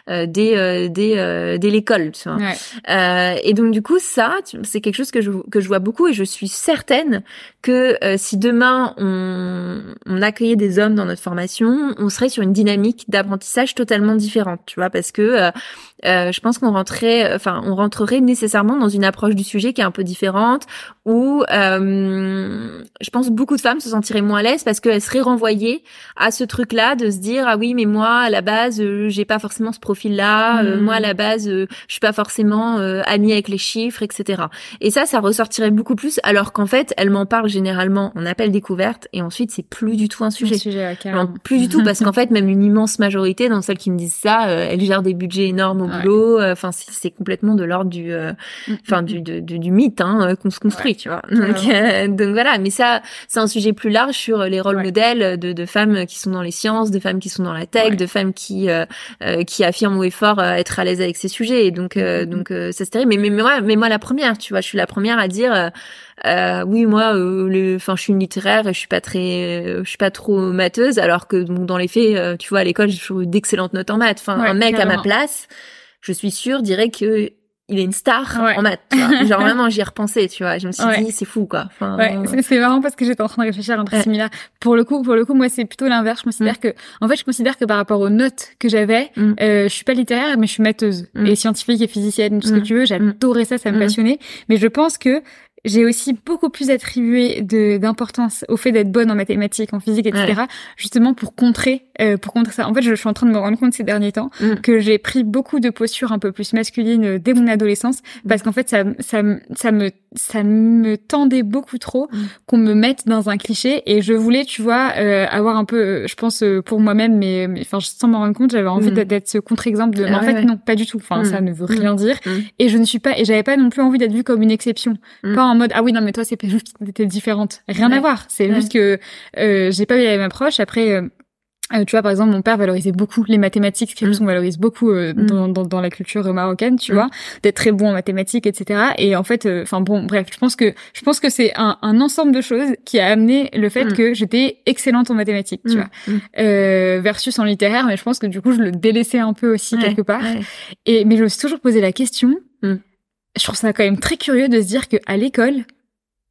Euh, dès dès dès l'école. Tu vois. et donc du coup ça, c'est quelque chose que je que je vois beaucoup et je suis certaine que si demain on, on accueillait des hommes dans notre formation, on serait sur une dynamique d'apprentissage totalement différente, tu vois, parce que euh, euh, je pense qu'on rentrait, enfin, on rentrerait nécessairement dans une approche du sujet qui est un peu différente, où euh, je pense beaucoup de femmes se sentiraient moins à l'aise parce qu'elles seraient renvoyées à ce truc-là de se dire ah oui mais moi à la base euh, j'ai pas forcément ce profil-là, euh, moi à la base je suis pas forcément amie avec les chiffres, etc. Et ça, ça ressortirait beaucoup plus alors qu'en fait elles m'en parlent généralement en appel découverte et ensuite c'est plus du tout un sujet. sujet plus du tout parce qu'en fait même une immense majorité dans celles qui me disent ça, elles gèrent des budgets énormes euh, enfin, c'est complètement de l'ordre du, euh, mm, enfin, mm, du, mm. du mythe hein, euh, qu'on se construit, tu vois. Donc, voilà. Mais ça, c'est un sujet plus large sur les rôles modèles de, de, femmes qui sont dans les sciences, de femmes qui sont dans la tech, de femmes qui qui affirment ou effort être à l'aise avec ces sujets. Et donc, donc, ça c'est terrible. Mais, mais, moi, mais moi la première, tu vois, je suis la première à dire. Euh, oui moi euh, enfin je suis une littéraire et je suis pas très je suis pas trop matheuse alors que dans les faits tu vois à l'école j'ai eu d'excellentes notes en maths enfin un mec à ma place je suis sûre, dirait que il est une star en maths. Tu vois. Genre vraiment, j'y ai repensé, tu vois. Je me suis dit, c'est fou, quoi. Enfin, ouais, c'est marrant parce que j'étais en train de réfléchir à un truc similaire. Pour le coup, pour le coup, moi, c'est plutôt l'inverse. Je considère mm. que, en fait, je considère que par rapport aux notes que j'avais, mm. euh, je suis pas littéraire, mais je suis matheuse mm. et scientifique et physicienne, tout ce que tu veux. J'adorais ça, ça me passionnait. Mais je pense que j'ai aussi beaucoup plus attribué d'importance au fait d'être bonne en mathématiques, en physique, etc. Justement pour contrer, euh, pour contrer ça. En fait, je, suis en train de me rendre compte ces derniers temps mm. que j'ai pris beaucoup de postures un peu plus masculines euh, dès mon adolescence, parce qu'en fait, ça, ça, ça me, ça me tendait beaucoup trop mm. qu'on me mette dans un cliché. Et je voulais, tu vois, euh, avoir un peu, euh, je pense pour moi-même, mais, enfin, sans m'en rendre compte, j'avais envie mm. d'être ce contre-exemple de. Mais en ah fait, non, pas du tout. Enfin, ça ne veut rien dire. Et je ne suis pas, et j'avais pas non plus envie d'être vue comme une exception en mode ah oui non mais toi c'est juste que t'étais différente rien à voir c'est juste que euh, j'ai pas eu la même approche après euh, euh, tu vois, par exemple, mon père valorisait beaucoup les mathématiques, quelque chose qu'on valorise beaucoup euh, mm. dans, dans, dans, la culture marocaine, tu mm. vois, d'être très bon en mathématiques, etc. Et en fait, enfin bon, bref, je pense que je pense que c'est un, un, ensemble de choses qui a amené le fait mm. que j'étais excellente en mathématiques, tu vois, versus en littéraire. Mais je pense que du coup, je le délaissais un peu aussi quelque part. Et mais je me suis toujours posé la question je trouve ça quand même très curieux de se dire qu'à l'école,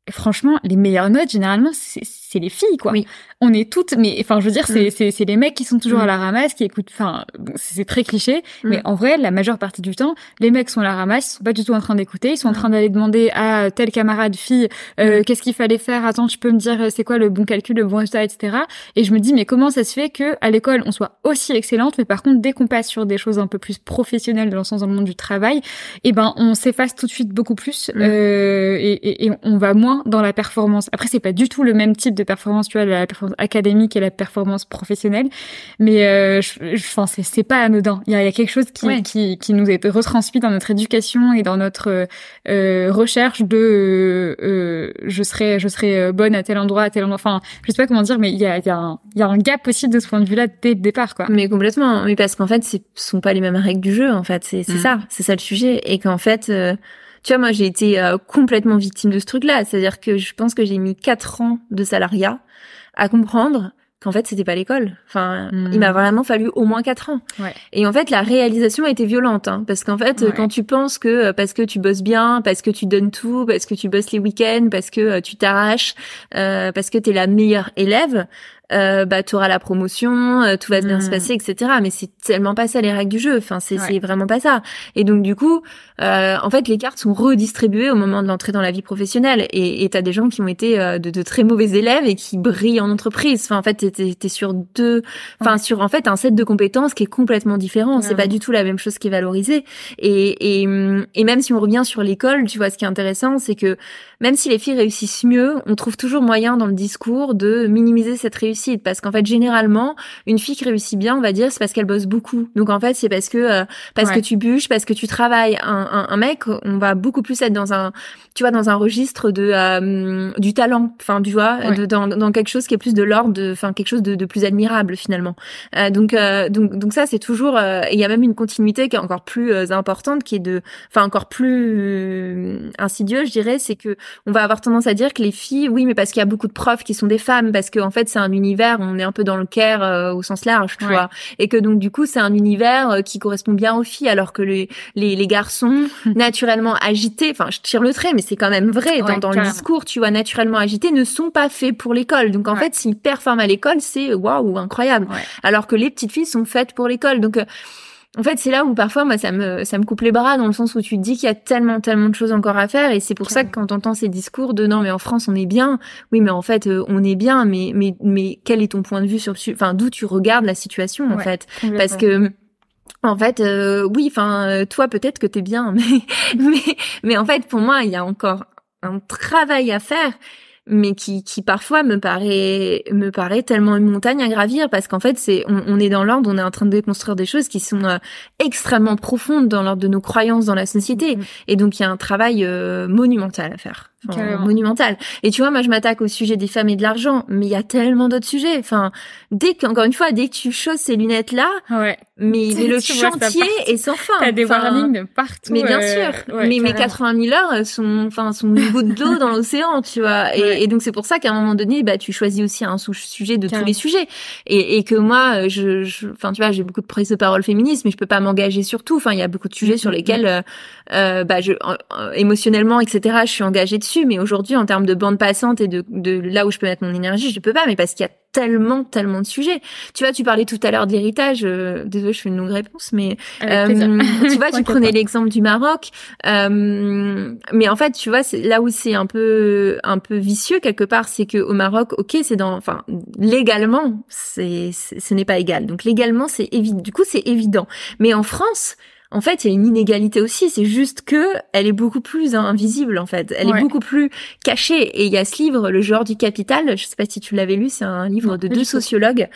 franchement, les meilleures notes, généralement, c'est les filles, quoi. Oui. On est toutes, mais enfin, je veux dire, c'est mm. c'est les mecs qui sont toujours mm. à la ramasse, qui écoutent. Enfin, c'est très cliché, mm. mais en vrai, la majeure partie du temps, les mecs sont à la ramasse, ils sont pas du tout en train d'écouter, ils sont en train d'aller demander à tel camarade fille, euh, qu'est-ce qu'il fallait faire. Attends, tu peux me dire, c'est quoi le bon calcul, le bon résultat, etc. Et je me dis, mais comment ça se fait que à l'école, on soit aussi excellente, mais par contre, dès qu'on passe sur des choses un peu plus professionnelles dans le sens dans le monde du travail, eh ben, on s'efface tout de suite beaucoup plus euh, et, et, et on va moins dans la performance. Après, c'est pas du tout le même type de performance, tu vois, la performance académique et la performance professionnelle, mais euh, je, je pense c'est pas anodin. Il y y a quelque chose qui, qui, qui nous est retransmis dans notre éducation et dans notre euh, recherche de euh, je serai je serai bonne à tel endroit, à tel endroit. Enfin, je sais pas comment dire, mais il y a, y a, un, y a un gap possible de ce point de vue-là dès le départ, quoi. Mais complètement. Mais parce qu'en fait, ce sont pas les mêmes règles du jeu. En fait, c'est c'est mm. ça, c'est ça le sujet, et qu'en fait euh, tu vois, moi, j'ai été euh, complètement victime de ce truc-là. C'est-à-dire que je pense que j'ai mis quatre ans de salariat à comprendre qu'en fait c'était pas l'école. Enfin, il m'a hmm. vraiment fallu au moins quatre ans. Ouais. Et en fait, la réalisation a été violente, hein, parce qu'en fait, quand tu penses que euh, parce que tu bosses bien, parce que tu donnes tout, parce que tu bosses les week-ends, parce que euh, tu t'arraches, euh, parce que t'es la meilleure élève, euh, bah tu auras la promotion, euh, tout va bien se Mm. passer, etc. Mais c'est tellement pas ça les règles du jeu. Enfin, c'est c'est vraiment pas ça. Et donc du coup, euh, en fait, les cartes sont redistribuées au moment de l'entrée dans la vie professionnelle. Et t'as des gens qui ont été euh, de, de très mauvais élèves et qui brillent en entreprise. Enfin, en fait, t'es t'es sur deux, enfin sur en fait un set de compétences qui est complètement différent. C'est pas du tout la même chose qui est valorisé. Et, et, hum, et même si on revient sur l'école, tu vois, ce qui est intéressant, c'est que même si les filles réussissent mieux, on trouve toujours moyen dans le discours de minimiser cette réussite. Parce qu'en fait, généralement, une fille qui réussit bien, on va dire, c'est parce qu'elle bosse beaucoup. Donc en fait, c'est parce que euh, parce Ouais. que tu bûches, parce que tu travailles. Un, un, un mec, on va beaucoup plus être dans un, tu vois, dans un registre de euh, du talent. Enfin, tu vois, Ouais. de, dans, dans quelque chose qui est plus de l'ordre, de, enfin quelque chose de, de plus admirable finalement. Euh, donc euh, donc donc ça, c'est toujours. euh, Il y a même une continuité qui est encore plus euh, importante, qui est de, enfin encore plus euh, insidieuse, je dirais, c'est que on va avoir tendance à dire que les filles, oui, mais parce qu'il y a beaucoup de profs qui sont des femmes, parce qu'en en fait c'est un univers, on est un peu dans le care euh, au sens large, tu Ouais. vois, et que donc du coup c'est un univers qui correspond bien aux filles, alors que les les, les garçons naturellement agités, enfin je tire le trait, mais c'est quand même vrai dans, Ouais, dans le discours, tu vois, naturellement agités ne sont pas faits pour l'école. Donc en Ouais. fait s'ils performent à l'école, c'est waouh incroyable, Ouais. alors que les petites filles sont faites pour l'école. Donc euh, en fait, c'est là où parfois, moi, ça me, ça me coupe les bras dans le sens où tu te dis qu'il y a tellement, tellement de choses encore à faire. Et c'est pour ça que quand t'entends ces discours de non, mais en France, on est bien. Oui, mais en fait, euh, on est bien. Mais, mais, mais quel est ton point de vue sur, su- enfin, d'où tu regardes la situation, en fait? Parce que, en fait, euh, oui, enfin, euh, toi, peut-être que t'es bien, mais, mais, mais en fait, pour moi, il y a encore un travail à faire mais qui, qui parfois me paraît me paraît tellement une montagne à gravir parce qu'en fait c'est on, on est dans l'ordre on est en train de déconstruire des choses qui sont euh, extrêmement profondes dans l'ordre de nos croyances dans la société Mhm. et donc il y a un travail euh, monumental à faire Enfin, monumental et tu vois moi je m'attaque au sujet des femmes et de l'argent mais il y a tellement d'autres sujets enfin dès que encore une fois dès que tu choses ces lunettes là Ouais. mais, mais le chantier est sans fin T'as des Enfin, warnings de partout. mais bien euh, sûr, ouais, mais mes carrément. 80 000 heures sont, enfin, sont une goutte d'eau dans l'océan, tu vois. Et, Ouais. et donc c'est pour ça qu'à un moment donné, bah, tu choisis aussi un sous-sujet de tous les sujets. Et, et que moi, euh, je, je- enfin, tu vois, j'ai beaucoup de prises de parole féministes, mais je peux pas m'engager sur tout. Enfin, il y a beaucoup de sujets Mhm, sur lesquels, euh, euh, bah, je, euh, émotionnellement, etc., je suis engagée dessus. Mais aujourd'hui, en termes de bande passante et de, de là où je peux mettre mon énergie, je peux pas. Mais parce qu'il y a tellement, tellement de sujets. Tu vois, tu parlais tout à l'heure de l'héritage. Euh, désolée, je fais une longue réponse, mais euh, tu vois, tu prenais l'exemple du Maroc, euh, mais en fait, tu vois, là où c'est un peu un peu vicieux quelque part, c'est que au Maroc, ok, c'est dans, enfin, légalement, c'est- ce n'est pas égal. Donc légalement, c'est évident. Du coup, c'est évident. Mais en France. En fait, il y a une inégalité aussi. C'est juste que elle est beaucoup plus invisible. En fait, elle Ouais. est beaucoup plus cachée. Et il y a ce livre, Le genre du capital. Je sais pas si tu l'avais lu. C'est un livre Non, de deux sociologues,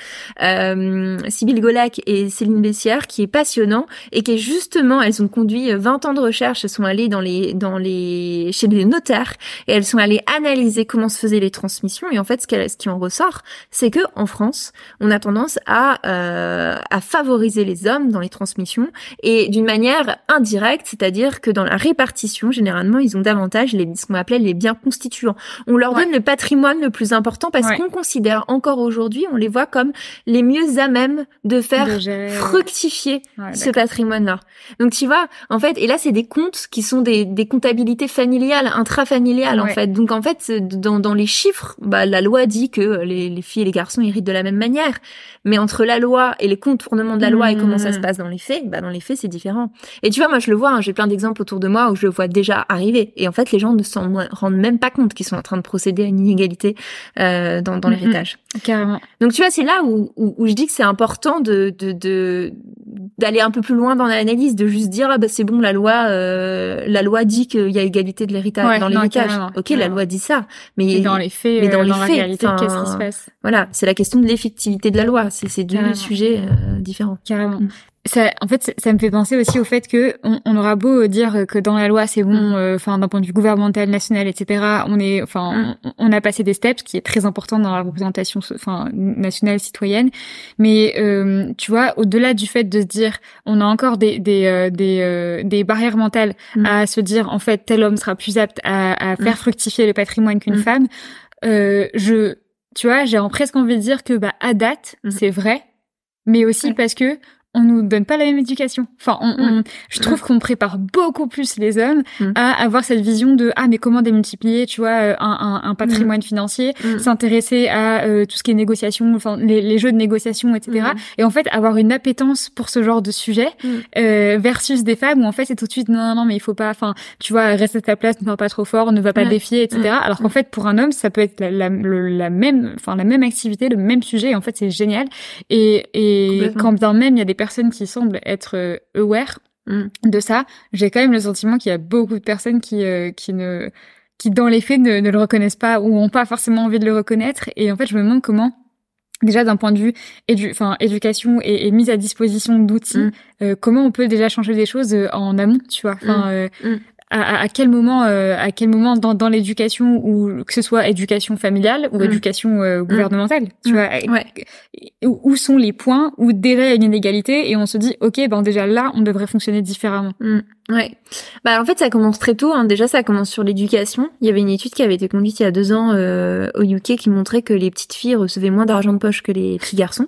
euh, Sybille Golac et Céline Bessière, qui est passionnant et qui est justement, elles ont conduit 20 ans de recherche, elles sont allées dans les, dans les, chez les notaires et elles sont allées analyser comment se faisaient les transmissions. Et en fait, ce, qu'elle- ce qui en ressort, c'est que en France, on a tendance à, euh, à favoriser les hommes dans les transmissions et d'une manière indirecte, c'est-à-dire que dans la répartition, généralement, ils ont davantage les, ce qu'on appelait les biens constituants. On leur Ouais. donne le patrimoine le plus important parce Ouais. qu'on considère encore aujourd'hui, on les voit comme les mieux à même de faire De gérer, ouais. fructifier Ouais, ce patrimoine-là. Donc tu vois, en fait, et là c'est des comptes qui sont des, des comptabilités familiales, intrafamiliales en fait. Donc en fait, dans, dans les chiffres, bah, la loi dit que les, les filles et les garçons héritent de la même manière. Mais entre la loi et les contournements de la loi et comment ça se Mhm. passe dans les faits, bah dans les faits c'est différent. Et tu vois, moi je le vois, hein, j'ai plein d'exemples autour de moi où je le vois déjà arriver. Et en fait, les gens ne s'en rendent même pas compte qu'ils sont en train de procéder à une inégalité euh, dans, dans l'héritage. Carrément. Donc tu vois, c'est là où, où, où je dis que c'est important de de de- d'aller un peu plus loin dans l'analyse, de juste dire ah bah c'est bon la loi euh, la loi dit qu'il y a égalité de l'héritage Ouais, dans l'héritage. carrément, Ok, la carrément. loi dit ça, mais Et dans les faits, mais dans euh, les dans la faits, réalité, qu'est-ce qui se passe? voilà, c'est la question de l'effectivité de la loi. C'est c'est deux Carrément. sujets euh, différents. Carrément. Mm. Ça, en fait, ça- me fait penser aussi au fait que on, on aura beau dire que dans la loi c'est bon, Mm. euh, enfin d'un point de vue gouvernemental, national, etc. On est, enfin, on, on a passé des steps, ce qui est très important dans la représentation, enfin nationale citoyenne. Mais euh, tu vois, au-delà du fait de se dire, on a encore des des euh, des, euh, des barrières mentales Mm. à se dire, en fait, tel homme sera plus apte à, à faire Mm. fructifier le patrimoine qu'une Mm. femme. Euh, je, tu vois, j'ai presque envie de dire que bah à date, Mm. c'est vrai mais aussi parce que on nous donne pas la même éducation. Enfin, on, je trouve qu'on prépare beaucoup plus les hommes à avoir cette vision de ah mais comment démultiplier, tu vois, euh, un, un, un patrimoine financier, s'intéresser à euh, tout ce qui est négociation, enfin les, les jeux de négociation, etc. Et en fait avoir une appétence pour ce genre de sujet euh, versus des femmes où en fait c'est tout de suite non non, non mais il faut pas, enfin tu vois reste à ta place, ne va pas trop fort, ne va pas défier, etc. Alors qu'en fait pour un homme ça peut être la, la, la même, enfin la même activité, le même sujet. Et en fait c'est génial. Et, et quand bien même il y a des personnes qui semblent être euh, aware mm. de ça, j'ai quand même le sentiment qu'il y a beaucoup de personnes qui euh, qui ne qui dans les faits ne, le reconnaissent pas ou ont pas forcément envie de le reconnaître. Et en fait, je me demande comment déjà d'un point de vue édu enfin éducation et, mise à disposition d'outils mm. euh, comment on peut déjà changer des choses en amont tu vois enfin mm à, à, quel moment, euh, à quel moment dans, dans l'éducation ou que ce soit éducation familiale ou mm. éducation euh, mm. gouvernementale, tu vois, ouais. où sont les points où déjà il y a une inégalité et on se dit ok ben déjà là on devrait fonctionner différemment. Mm. Ouais. Bah en fait ça commence très tôt. Hein. Déjà ça commence sur l'éducation. Il y avait une étude qui avait été conduite il y a deux ans euh, au UK qui montrait que les petites filles recevaient moins d'argent de poche que les petits garçons.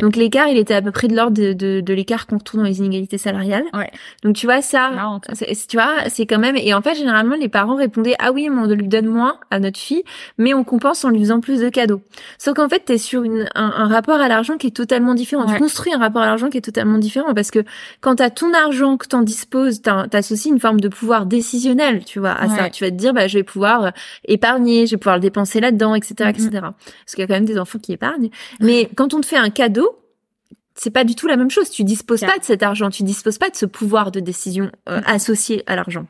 Donc l'écart il était à peu près de l'ordre de, de, de l'écart qu'on retrouve dans les inégalités salariales. Ouais. Donc tu vois ça, tu vois c'est quand même et en fait généralement les parents répondaient ah oui mais on lui donne moins à notre fille mais on compense en lui faisant plus de cadeaux. Sauf qu'en fait t'es sur une, un, un, rapport à l'argent qui est totalement différent. Tu construis un rapport à l'argent qui est totalement différent parce que quand t'as ton argent que t'en disposes t'associes une forme de pouvoir décisionnel, tu vois, à ça. Tu vas te dire, bah, je vais pouvoir euh, épargner, je vais pouvoir le dépenser là-dedans, etc., etc. Parce qu'il y a quand même des enfants qui épargnent. Mais quand on te fait un cadeau, c'est pas du tout la même chose. Tu disposes pas de cet argent, tu disposes pas de ce pouvoir de décision euh, associé à l'argent.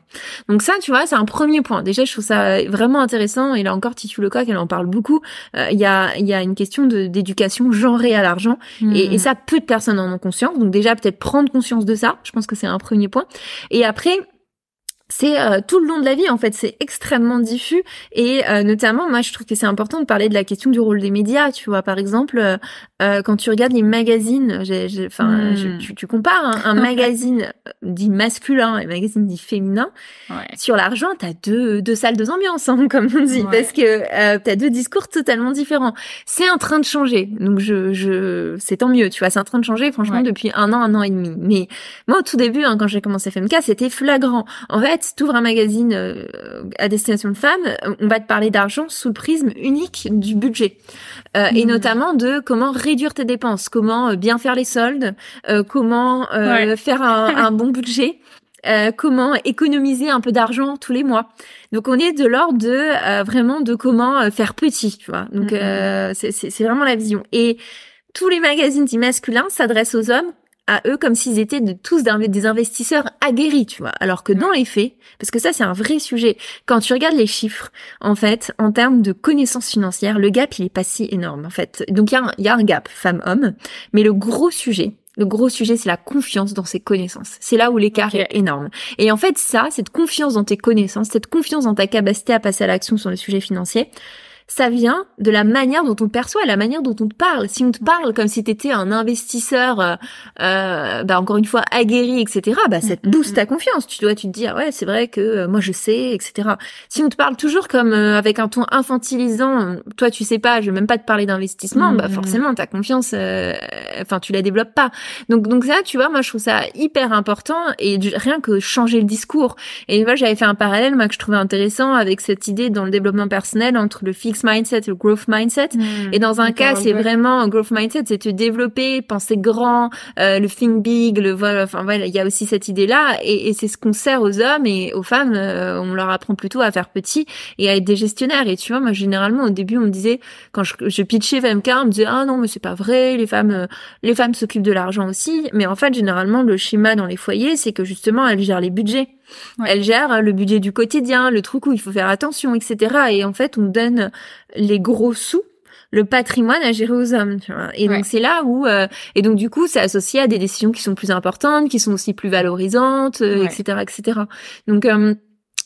Donc ça, tu vois, c'est un premier point. Déjà, je trouve ça vraiment intéressant. Et là encore, Titu Lecoq, elle en parle beaucoup. Euh, il y a il y a une question d'éducation genrée à l'argent, et, et, ça, peu de personnes en ont conscience. Donc déjà, peut-être prendre conscience de ça. Je pense que c'est un premier point. Et après c'est euh, tout le long de la vie en fait c'est extrêmement diffus. Et euh, notamment moi je trouve que c'est important de parler de la question du rôle des médias tu vois. Par exemple euh, quand tu regardes les magazines enfin hmm. tu, tu, compares un, magazine dit masculin et un magazine dit féminin. Sur l'argent t'as deux deux salles deux ambiances hein, comme on dit. Parce que t'as deux discours totalement différents. C'est en train de changer. Donc je je c'est tant mieux tu vois. C'est en train de changer franchement depuis un an un an et demi. Mais moi au tout début hein, quand j'ai commencé FMK c'était flagrant. En fait tu ouvres un magazine euh, à destination de femmes, on va te parler d'argent sous le prisme unique du budget. Euh, et mmh. notamment de comment réduire tes dépenses, comment euh, bien faire les soldes, comment faire un, bon budget. comment économiser un peu d'argent tous les mois. Donc on est de l'ordre de vraiment de comment faire petit, tu vois. Donc mmh. c'est vraiment la vision. Et tous les magazines dits masculins s'adressent aux hommes à eux comme s'ils étaient de, tous des investisseurs aguerris, tu vois. Alors que dans les faits, parce que ça c'est un vrai sujet, quand tu regardes les chiffres, en fait, en termes de connaissances financières, le gap il est pas si énorme, en fait. Donc il y, a un, y a un gap femme-homme, mais le gros sujet, le gros sujet, c'est la confiance dans ses connaissances. C'est là où l'écart est énorme. Et en fait, ça, cette confiance dans tes connaissances, cette confiance dans ta capacité à passer à l'action sur le sujet financier, ça vient de la manière dont on te perçoit, la manière dont on te parle. Si on te parle comme si tu étais un investisseur, euh, euh, bah encore une fois aguerri, etc., bah ça te mm, mm, booste ta mm. confiance. Tu dois, tu te dire ouais, c'est vrai que euh, moi je sais, etc. Si on te parle toujours comme euh, avec un ton infantilisant, toi tu sais pas, je vais même pas te parler d'investissement, bah forcément ta confiance, enfin tu la développes pas. Donc donc ça, tu vois, moi je trouve ça hyper important et rien que changer le discours. Et moi j'avais fait un parallèle moi que je trouvais intéressant avec cette idée dans le développement personnel entre le fixe mindset et le growth mindset. Hmm. et dans un cas, c'est vraiment growth mindset, c'est te développer, penser grand, euh, le think big, le voilà. Enfin voilà, il y a aussi cette idée-là, et, et c'est ce qu'on sert aux hommes et aux femmes. Euh, on leur apprend plutôt à faire petit et à être des gestionnaires. Et tu vois, moi généralement au début, on me disait quand je, je pitchais FMK, on me disait ah non mais c'est pas vrai, les femmes, euh, les femmes s'occupent de l'argent aussi. Mais en fait, généralement, le schéma dans les foyers, c'est que justement, elles gèrent les budgets. Elle gère le budget du quotidien, le truc où il faut faire attention, etc. Et en fait, on donne les gros sous le patrimoine à gérer aux hommes. Tu vois. Et donc c'est là où euh, et donc du coup c'est associé à des décisions qui sont plus importantes, qui sont aussi plus valorisantes, etc., euh, etc. Donc euh,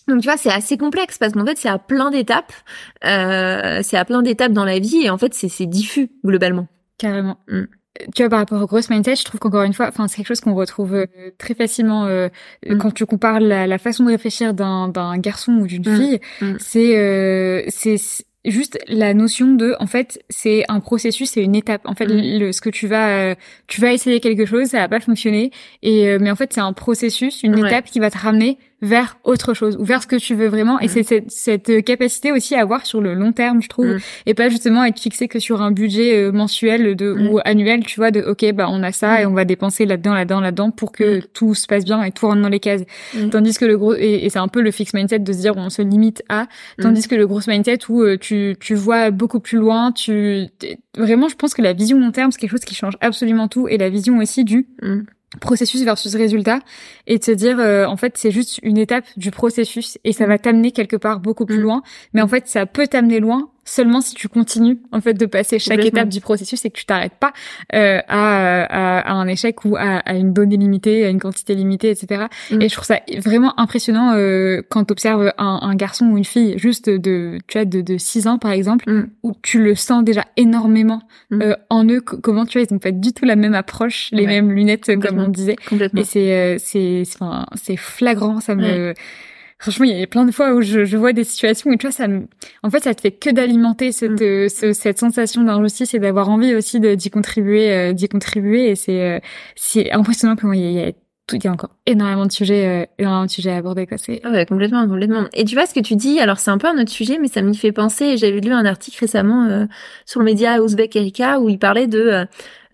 donc tu vois, c'est assez complexe parce qu'en fait, c'est à plein d'étapes, c'est à plein d'étapes dans la vie et en fait, c'est diffus globalement. Carrément. Mm tu vois, par rapport au gross mindset, je trouve qu'encore une fois, enfin, c'est quelque chose qu'on retrouve euh, très facilement euh, mm. quand tu compares la, la, façon de réfléchir d'un, d'un garçon ou d'une mm. fille. Mm. C'est, euh, c'est, juste la notion de en fait c'est un processus c'est une étape en fait le, ce que tu vas euh, tu vas essayer quelque chose ça va pas fonctionner et euh, mais en fait c'est un processus une Ouais. étape qui va te ramener vers autre chose ou vers ce que tu veux vraiment et Mm. c'est cette, cette capacité aussi à avoir sur le long terme je trouve Mm. et pas justement être fixé que sur un budget euh, mensuel de Mm. ou annuel tu vois de ok bah on a ça et on va dépenser là-dedans là-dedans là-dedans pour que tout se passe bien et tout rentre dans les cases tandis que le gros et, et c'est un peu le fixe mindset de se dire on se limite à tandis que le gros mindset où euh, tu tu vois beaucoup plus loin tu vraiment je pense que la vision long terme c'est quelque chose qui change absolument tout et la vision aussi du. Processus versus résultat et de se dire euh, en fait c'est juste une étape du processus et ça va t'amener quelque part beaucoup plus Mm. loin mais en fait ça peut t'amener loin seulement si tu continues en fait de passer chaque étape du processus et que tu t'arrêtes pas euh, à, à, à un échec ou à, à une donnée limitée à une quantité limitée etc Mm. et je trouve ça vraiment impressionnant euh, quand tu observes un, un garçon ou une fille juste de tu vois de, de 6 ans par exemple Mm. où tu le sens déjà énormément Mm. euh, en eux co- comment tu vois ils ont pas du tout la même approche les Ouais. mêmes lunettes comme on disait Complètement. et c'est euh, c'est c'est- enfin c'est flagrant ça me franchement il y a plein de fois où je, je vois des situations où tu vois ça me en fait ça te fait que d'alimenter cette Mm. euh, ce- cette sensation d'injustice et d'avoir envie aussi d'y contribuer euh, d'y contribuer et c'est euh, c'est impressionnant comment il y a, il y a tout il y a encore énormément de sujets euh, énormément de sujets à aborder quoi c'est Ah ouais, complètement, complètement. Et tu vois ce que tu dis, alors c'est un peu un autre sujet, mais ça m'y fait penser. J'avais lu un article récemment euh, sur le média Ouzbek Erika où il parlait de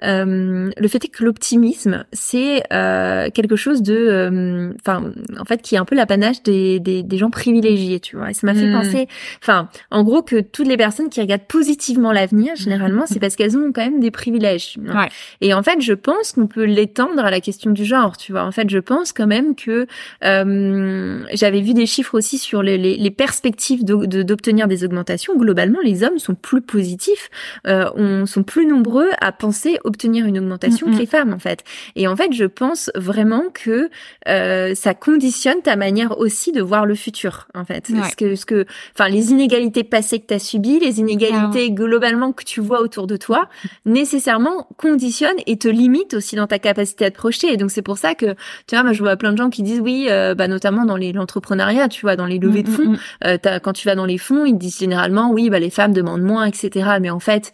euh, le fait est que l'optimisme c'est euh, quelque chose de, euh, enfin, en fait, qui est un peu l'apanage des, des, des gens privilégiés, tu vois. Et ça m'a fait Mm. penser, enfin, en gros que toutes les personnes qui regardent positivement l'avenir, généralement, c'est parce qu'elles ont quand même des privilèges. Ouais. Et en fait, je pense qu'on peut l'étendre à la question du genre, tu vois. En fait, je pense quand même que euh, j'avais vu des chiffres aussi sur les, les, les perspectives d'o- de- d'obtenir des augmentations. Globalement, les hommes sont plus positifs, euh, on, sont plus nombreux à penser obtenir une augmentation Mm, mm. que les femmes, en fait. Et en fait, je pense vraiment que euh, ça conditionne ta manière aussi de voir le futur, en fait. Ouais. Ce que, ce que, enfin, les inégalités passées que tu as subies, les inégalités globalement que tu vois autour de toi, nécessairement conditionnent et te limitent aussi dans ta capacité à te projeter. Et donc c'est pour ça que, tu vois, moi je vois plein de gens qui disent oui, euh, bah notamment dans les- l'entrepreneuriat, tu vois, dans les levées de Mm, fonds, mm, mm. euh, quand tu vas dans les fonds, ils disent généralement oui, bah les femmes demandent moins, etc. Mais en fait,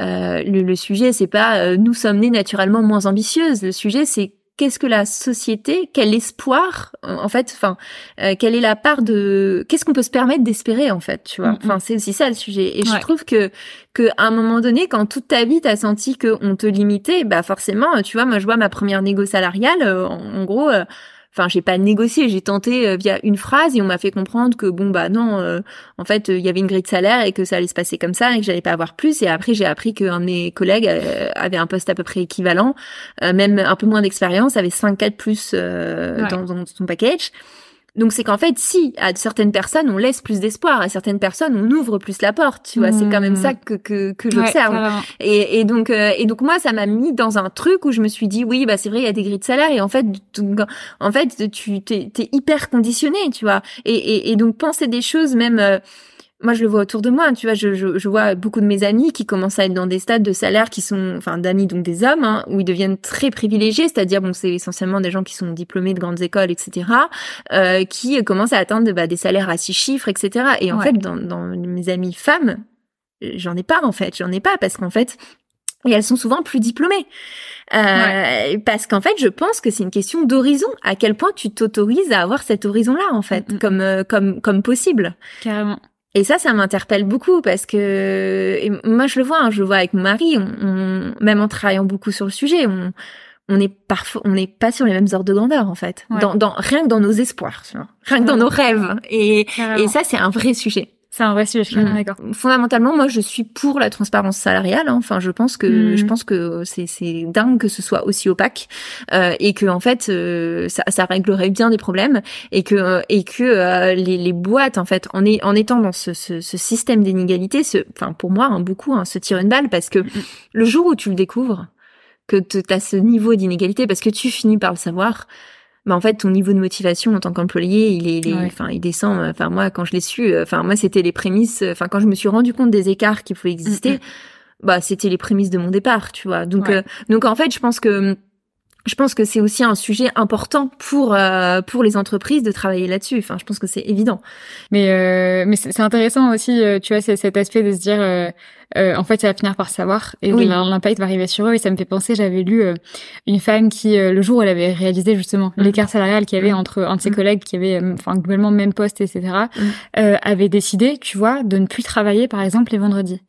euh, le, le sujet c'est pas euh, nous sommes nées naturellement moins ambitieuses. Le sujet c'est qu'est-ce que la société, quel espoir, euh, en fait, enfin, euh, quelle est la part de, qu'est-ce qu'on peut se permettre d'espérer, en fait, tu vois. Mm, mm. Enfin, c'est aussi ça le sujet. Et je trouve que, que à un moment donné, quand toute ta vie t'as senti qu'on te limitait, bah forcément, tu vois, moi je vois ma première négo salariale, euh, en, en gros. Euh, Enfin, j'ai pas négocié, j'ai tenté euh, via une phrase et on m'a fait comprendre que bon bah non, euh, en fait il y avait une grille de salaire et que ça allait se passer comme ça et que j'allais pas avoir plus. Et après j'ai appris qu'un de mes collègues euh, avait un poste à peu près équivalent, euh, même un peu moins d'expérience, avait 5 4 plus euh, Ouais. dans, dans son package. Donc c'est qu'en fait, si à certaines personnes on laisse plus d'espoir, à certaines personnes on ouvre plus la porte, tu vois, c'est quand même Mmh. ça que que, que j'observe. Et, et donc, euh, et donc moi, ça m'a mis dans un truc où je me suis dit, oui, bah c'est vrai, il y a des grilles de salaire et en fait, en fait, tu t'es, t'es hyper conditionné, tu vois. Et, et, et donc penser des choses, même, euh, moi je le vois autour de moi, tu vois, je, je, je vois beaucoup de mes amis qui commencent à être dans des stades de salaire qui sont, enfin d'amis donc des hommes, hein, où ils deviennent très privilégiés, c'est-à-dire bon, c'est essentiellement des gens qui sont diplômés de grandes écoles, etc., euh, qui commencent à atteindre bah, des salaires à six chiffres, etc. Et en Ouais. fait, dans, dans mes amis femmes, j'en ai pas en fait, j'en ai pas parce qu'en fait, et elles sont souvent plus diplômées. Euh, Parce qu'en fait, je pense que c'est une question d'horizon. À quel point tu t'autorises à avoir cet horizon-là, en fait, Mm, mm. comme euh, comme comme possible. carrément Et ça, ça m'interpelle beaucoup parce que et moi, je le vois, hein, je le vois avec mon mari. On, on- même en travaillant beaucoup sur le sujet, on on est parfois, on n'est pas sur les mêmes ordres de grandeur, en fait. Ouais. Dans, dans rien que dans nos espoirs, rien que dans nos rêves. Et ça, c'est un vrai sujet. C'est un vrai sujet je suis carrément Mm. d'accord Fondamentalement, moi, je suis pour la transparence salariale. hein. Enfin, je pense que je pense que c'est c'est dingue que ce soit aussi opaque euh, et que en fait, euh, ça, ça réglerait bien des problèmes et que euh, et que euh, les, les boîtes, en fait, en, est, en étant dans ce, ce, ce système d'inégalité, ce, enfin pour moi, hein, beaucoup hein, se tirent une balle parce que le jour où tu le découvres que tu as ce niveau d'inégalité, parce que tu finis par le savoir. Bah en fait ton niveau de motivation en tant qu'employé il est, il est- Ouais. enfin il descend enfin moi quand je l'ai su euh, enfin moi c'était les prémices euh, enfin quand je me suis rendu compte des écarts qui pouvaient exister Mm, bah c'était les prémices de mon départ tu vois donc Ouais. euh, donc en fait je pense que je pense que c'est aussi un sujet important pour euh, pour les entreprises de travailler là-dessus. Enfin, je pense que c'est évident. Mais euh, mais c'est intéressant aussi, euh, tu vois, cet aspect de se dire, euh, euh, en fait, ça va finir par savoir et l'impact va arriver sur eux. Et ça me fait penser, j'avais lu euh, une femme qui, euh, le jour où elle avait réalisé justement mhm. l'écart salarial qu'il y avait mhm. entre un de ses mhm. collègues qui avait, enfin, globalement même poste, etc., avait décidé, tu vois, de ne plus travailler, par exemple, les vendredis,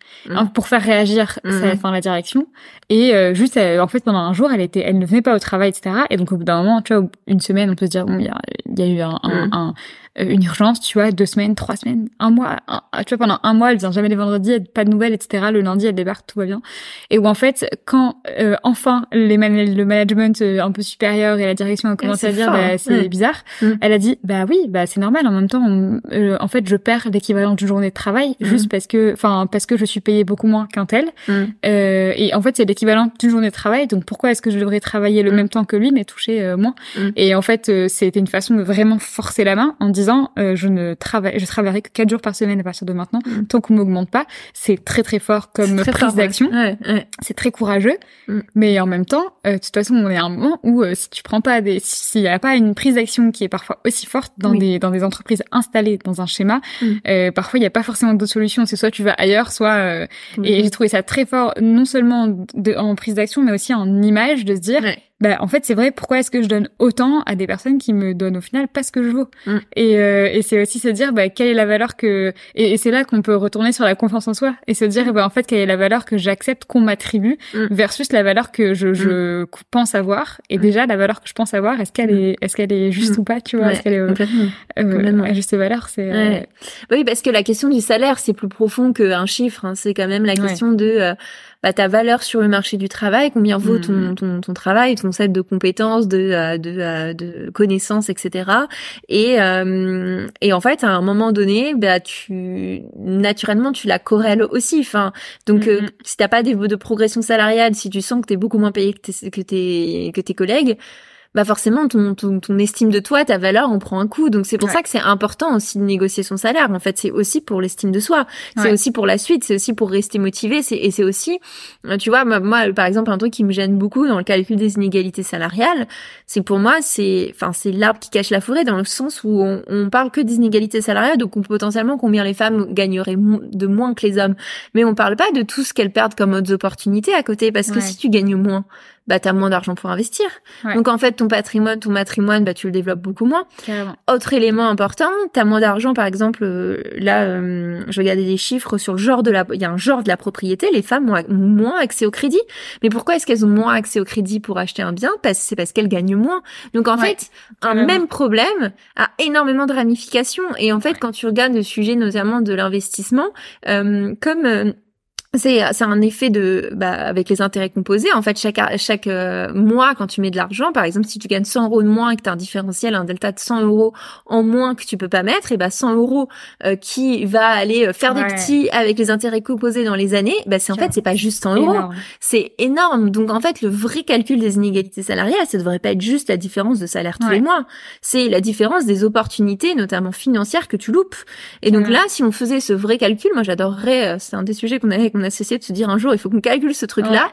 pour faire réagir, enfin, la direction. Et juste, en fait, pendant un jour, elle était, elle ne venait pas au travail, etc. Et donc, au bout d'un moment, tu vois, une semaine, on peut se dire, bon, il y a, y a eu un, un euh, une urgence, tu vois, deux semaines, trois semaines, un mois, tu vois, pendant un mois, elle vient jamais les vendredis, elle, pas de nouvelles, etc. Le lundi, elle débarque, tout va bien. Et où en fait, quand euh, enfin les le management euh, un peu supérieur et la direction ont commencé à dire, bah, c'est mm. bizarre, mm. elle a dit, bah oui, bah c'est normal. En même temps, en fait, je perds l'équivalent d'une journée de travail mm. juste parce que, enfin, parce que je suis payée beaucoup moins qu'un tel. et en fait, c'est l'équivalent d'une journée de travail. Donc pourquoi est-ce que je devrais travailler le même temps que lui mais toucher moins? Et en fait, c'était une façon de vraiment forcer la main en disant euh, je ne travaille, je travaillerai que quatre jours par semaine à partir de maintenant, mm. tant qu'on m'augmente pas. C'est très très fort comme prise d'action. C'est très courageux, mm. mais en même temps, euh, de toute façon, on est à un moment où euh, si tu prends pas des, s'il y a pas une prise d'action qui est parfois aussi forte dans des dans des entreprises installées dans un schéma, mm. parfois il n'y a pas forcément d'autres solutions. C'est soit tu vas ailleurs, soit et j'ai trouvé ça très fort, non seulement de, en prise d'action, mais aussi en image de se dire bah en fait c'est vrai pourquoi est-ce que je donne autant à des personnes qui me donnent au final pas ce que je vaux mm. et, euh, et c'est aussi se dire bah quelle est la valeur que et, c'est là qu'on peut retourner sur la confiance en soi et se dire bah en fait quelle est la valeur que j'accepte qu'on m'attribue mm. versus la valeur que je, je mm. pense avoir et déjà la valeur que je pense avoir est-ce qu'elle est est-ce qu'elle est juste ou pas tu vois est-ce qu'elle est euh, euh à juste valeur c'est euh, oui parce que la question du salaire c'est plus profond qu'un chiffre hein. c'est quand même la question de euh, bah, ta valeur sur le marché du travail, combien vaut ton, mm. ton, ton travail, ton set de compétences, de, euh, de, euh, de connaissances, etc. Et, euh, et en fait, à un moment donné, bah, tu naturellement tu la corrèles aussi. Enfin, donc mm-hmm. si t'as pas des de progression salariale, si tu sens que t'es beaucoup moins payé que tes, que tes, que tes collègues, bah forcément ton, ton, ton, estime de toi, ta valeur, on prend un coup. Donc c'est pour ça que c'est important aussi de négocier son salaire. En fait, c'est aussi pour l'estime de soi. C'est aussi pour la suite. C'est aussi pour rester motivé. C'est et c'est aussi, euh, tu vois, moi, par exemple un truc qui me gêne beaucoup dans le calcul des inégalités salariales, c'est pour moi c'est, enfin c'est l'arbre qui cache la forêt dans le sens où on, on parle que des inégalités salariales, donc on, potentiellement combien les femmes gagneraient de moins que les hommes, mais on parle pas de tout ce qu'elles perdent comme autres opportunités à côté, parce que si tu gagnes moins, bah t'as moins d'argent pour investir. Donc en fait ton patrimoine, ton matrimoine, bah tu le développes beaucoup moins. Autre élément important, t'as moins d'argent par exemple euh, là euh, je regardais des chiffres sur le genre de la il y a un genre de la propriété, les femmes ont moins accès au crédit. Mais pourquoi est-ce qu'elles ont moins accès au crédit pour acheter un bien? Parce c'est parce qu'elles gagnent moins. Donc en fait, un même problème a énormément de ramifications et en fait quand tu regardes le sujet notamment de l'investissement euh, comme c'est c'est un effet de bah, avec les intérêts composés. En fait chaque chaque euh, mois quand tu mets de l'argent par exemple si tu gagnes 100 euros de moins et que tu as un différentiel un delta de 100 euros en moins que tu peux pas mettre et bah 100 euros euh, qui va aller euh, faire des petits avec les intérêts composés dans les années bah c'est en fait c'est pas juste 100 euros. C'est énorme. Donc en fait le vrai calcul des inégalités salariales ça devrait pas être juste la différence de salaire tous les mois. C'est la différence des opportunités notamment financières que tu loupes. Et donc là si on faisait ce vrai calcul moi j'adorerais c'est un des sujets qu'on avait cessé de se dire un jour, il faut qu'on calcule ce truc-là.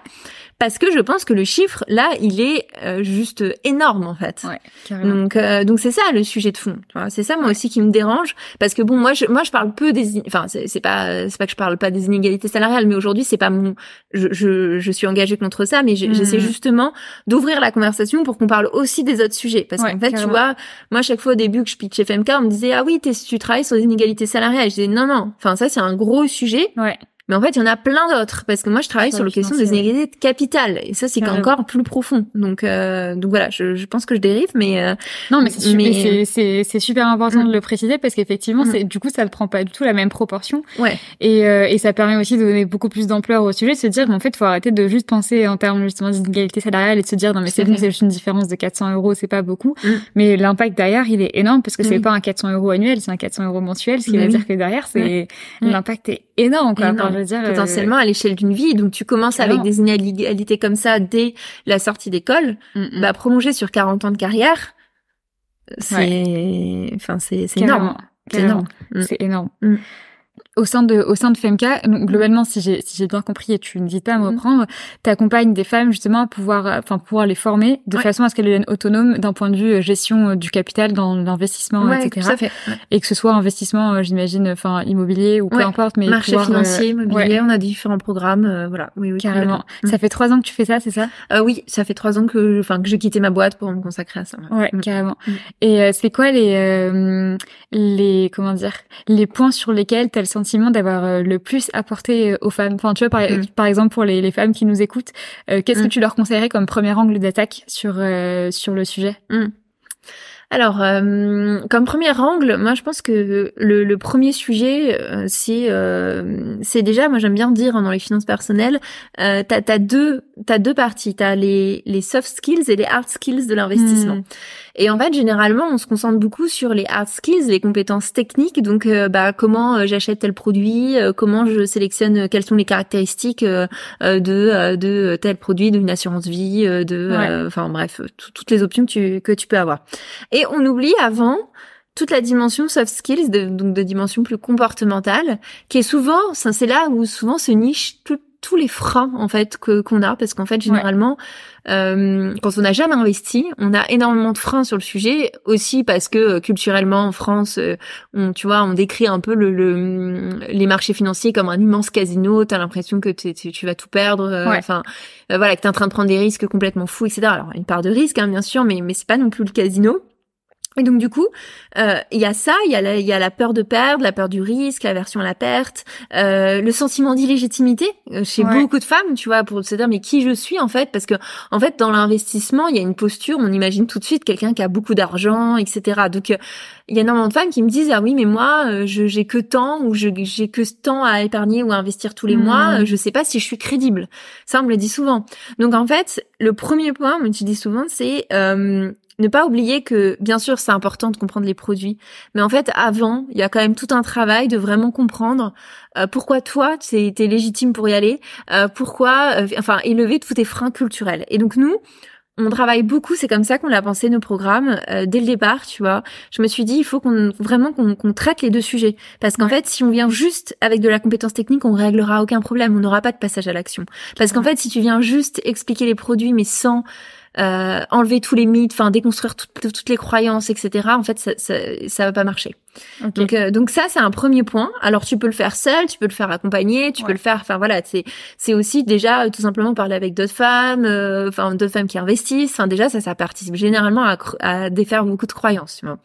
Parce que je pense que le chiffre, là, il est euh, juste énorme, en fait. donc, euh, donc c'est ça le sujet de fond. C'est ça, moi aussi, qui me dérange. Parce que bon, moi, je, moi, je parle peu des, enfin, c'est pas, c'est pas que je parle pas des inégalités salariales, mais aujourd'hui, c'est pas mon, je, je, je, suis engagée contre ça, mais j'essaie mmh. justement d'ouvrir la conversation pour qu'on parle aussi des autres sujets. Parce qu'en fait, tu vois, moi, chaque fois au début que je pitch FMK, on me disait, ah oui, tu travailles sur les inégalités salariales. je disais, non, non. Enfin, ça, c'est un gros sujet. Ouais. Mais en fait, il y en a plein d'autres parce que moi, je travaille sur, la question des inégalités de capital et ça, c'est encore plus profond. Donc, euh, donc voilà, je, je, pense que je dérive, mais euh, non, mais c'est c'est c'est super important de mm. le préciser parce qu'effectivement, mm. c'est du coup, ça ne prend pas du tout la même proportion. Ouais. Et euh, et ça permet aussi de donner beaucoup plus d'ampleur au sujet, de se dire, en fait, faut arrêter de juste penser en termes justement d'inégalité salariale et de se dire, non mais c'est bon, c'est juste une différence de 400 euros, c'est pas beaucoup, mm. mais l'impact derrière, il est énorme parce que c'est pas un 400 euros annuel, c'est un 400 euros mensuel, ce qui veut dire que derrière, c'est l'impact est énorme, quoi. Énorme. Dire, euh, Potentiellement à l'échelle d'une vie. Donc tu commences avec des inégalités comme ça dès la sortie d'école. Mm, mm. Bah prolonger sur 40 ans de carrière, c'est, enfin c'est énorme. C'est énorme. C'est énorme. Au sein de au sein de Femka, globalement, si j'ai si j'ai bien compris et tu n'hésites pas à me mhm. reprendre, tu accompagnes des femmes justement à pouvoir enfin pouvoir les former de façon à ce qu'elles deviennent autonomes d'un point de vue gestion du capital dans l'investissement, etc. Et que ce soit investissement, j'imagine, enfin immobilier ou peu importe, mais marché financier, immobilier, on a différents programmes, voilà. Oui, oui, carrément. Ça fait trois ans que tu fais ça, c'est ça? Oui, ça fait trois ans que enfin que j'ai quitté ma boîte pour me consacrer à ça. Ouais, carrément. Mm. Et c'est quoi les les comment dire les points sur lesquels tu as le sentiment d'avoir euh, le plus apporté euh, aux femmes Enfin, tu vois, par, mm. par exemple, pour les, les, femmes qui nous écoutent, euh, qu'est-ce que mm. tu leur conseillerais comme premier angle d'attaque sur, sur le sujet? Mm. Alors, comme premier angle, moi je pense que le, le premier sujet, c'est c'est déjà, moi j'aime bien dire hein, dans les finances personnelles, euh, t'as as deux t'as deux parties, t'as les les soft skills et les hard skills de l'investissement. Et en fait, généralement, on se concentre beaucoup sur les hard skills, les compétences techniques. Donc, euh, bah, comment euh, j'achète tel produit, euh, comment je sélectionne, quelles sont les caractéristiques de de tel produit, d'une assurance vie, de, enfin bref, toutes les options que tu que tu peux avoir. Et on oublie avant toute la dimension soft skills, de, donc de dimension plus comportementale, qui est souvent, c'est là où souvent se niche tout, tous les freins en fait que qu'on a parce qu'en fait généralement euh, quand on n'a jamais investi on a énormément de freins sur le sujet aussi parce que euh, culturellement en France euh, on tu vois on décrit un peu le, les marchés financiers comme un immense casino. T'as l'impression que tu vas tout perdre enfin voilà que t'es en train de prendre des risques complètement fous etc alors une part de risque hein, bien sûr mais mais c'est pas non plus le casino et donc du coup, euh, il y a ça, il y a la, il y a la peur de perdre, la peur du risque, l'aversion à la perte, euh, le sentiment d'illégitimité euh, chez beaucoup de femmes, tu vois, pour se dire mais qui je suis en fait, parce que en fait dans l'investissement il y a une posture, on imagine tout de suite quelqu'un qui a beaucoup d'argent, etc. Donc il y a énormément de femmes qui me disent ah oui mais moi je j'ai que tant ou je j'ai que ce temps à épargner ou à investir tous les mois, mmh. je sais pas si je suis crédible. Ça on me le dit souvent. Donc en fait le premier point, on me dit souvent, c'est ne pas oublier que, bien sûr, c'est important de comprendre les produits, mais en fait, avant, il y a quand même tout un travail de vraiment comprendre euh, pourquoi toi, tu es, légitime pour y aller, euh, pourquoi, euh, enfin, élever tous tes freins culturels. Et donc nous, on travaille beaucoup, c'est comme ça qu'on a pensé nos programmes dès le départ, tu vois. Je me suis dit, il faut qu'on vraiment qu'on traite les deux sujets, parce qu'en fait, si on vient juste avec de la compétence technique, on réglera aucun problème, on n'aura pas de passage à l'action. Parce qu'en fait, si tu viens juste expliquer les produits, mais sans euh, enlever tous les mythes, enfin déconstruire toutes les croyances, etc. En fait, ça, ça, ça va pas marcher. Donc, euh, donc ça, c'est un premier point. Alors, tu peux le faire seul, tu peux le faire accompagné, tu peux le faire. Enfin voilà, c'est c'est aussi déjà euh, tout simplement parler avec d'autres femmes, euh, enfin d'autres femmes qui investissent. Enfin déjà, ça, ça participe généralement à, à défaire beaucoup de croyances. Tu vois.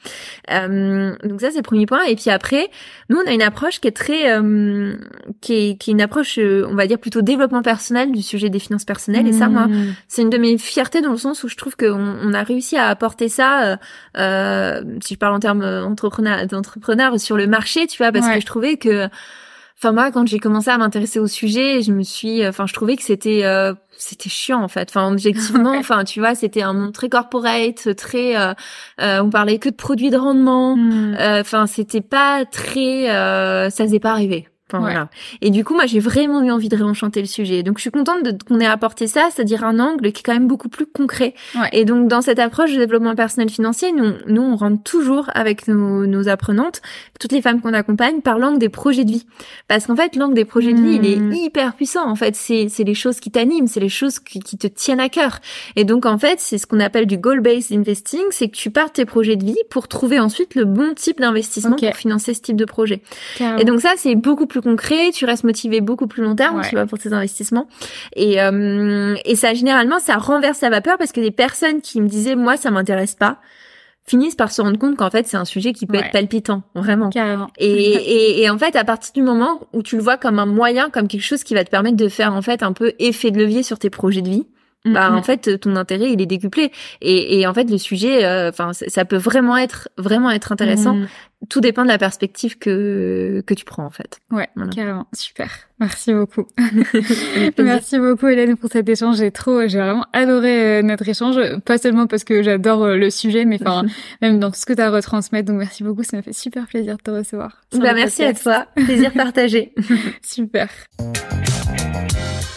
donc ça, c'est le premier point. Et puis après, nous, on a une approche qui est très, qui est qui est une approche, on va dire plutôt développement personnel du sujet des finances personnelles. Et ça, moi, mmh. c'est une de mes fiertés dans le sens où je trouve qu'on on a réussi à apporter ça. si je parle en termes entrepreneurs entrepreneur sur le marché, tu vois, parce que je trouvais que, enfin moi, quand j'ai commencé à m'intéresser au sujet, je me suis, enfin, je trouvais que c'était euh, c'était chiant en fait. Enfin, objectivement, enfin, tu vois, c'était un monde très corporate, très, euh, euh, on parlait que de produits de rendement. Hmm. Enfin, c'était pas très, ça faisait pas rêver. Voilà. Et du coup, moi, j'ai vraiment eu envie de réenchanter le sujet. Donc, je suis contente qu'on ait apporté ça, c'est-à-dire un angle qui est quand même beaucoup plus concret. Et donc, dans cette approche de développement personnel financier, nous, nous on rentre toujours avec nos, nos apprenantes, toutes les femmes qu'on accompagne, par l'angle des projets de vie. Parce qu'en fait, l'angle des projets de vie, il est hmm. hyper puissant. En fait, c'est, les choses qui t'animent, c'est les choses qui, qui, te tiennent à cœur. Et donc, en fait, c'est ce qu'on appelle du goal-based investing, c'est que tu pars tes projets de vie pour trouver ensuite le bon type d'investissement pour financer ce type de projet. Et donc, ça, c'est beaucoup plus concret, tu restes motivé beaucoup plus long terme, tu vois, pour tes investissements. Et, euh, et ça, généralement, ça renverse la vapeur parce que des personnes qui me disaient, moi, ça m'intéresse pas, finissent par se rendre compte qu'en fait c'est un sujet qui peut être palpitant vraiment Et, et, et, en fait à partir du moment où tu le vois comme un moyen comme quelque chose qui va te permettre de faire en fait un peu effet de levier sur tes projets de vie Mm, bah en mm. fait ton intérêt il est décuplé et, et en fait le sujet euh, enfin ça peut vraiment être vraiment être intéressant mm. Tout dépend de la perspective que que tu prends en fait. Ouais carrément. Super. Merci beaucoup. Merci beaucoup Hélène pour cet échange. J'ai trop j'ai vraiment adoré euh, notre échange. Pas seulement parce que j'adore euh, le sujet mais enfin même dans tout ce que tu as à retransmettre. Donc merci beaucoup. Ça m'a fait super plaisir de te recevoir. Bah merci à toi. Plaisir partagé. Super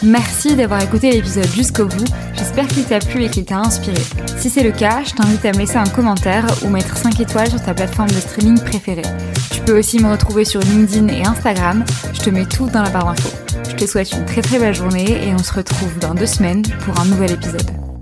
Merci d'avoir écouté l'épisode jusqu'au bout, j'espère qu'il t'a plu et qu'il t'a inspiré. Si c'est le cas, je t'invite à me laisser un commentaire ou mettre 5 étoiles sur ta plateforme de streaming préférée. Tu peux aussi me retrouver sur LinkedIn et Instagram, je te mets tout dans la barre d'infos. Je te souhaite une très très belle journée et on se retrouve dans deux semaines pour un nouvel épisode.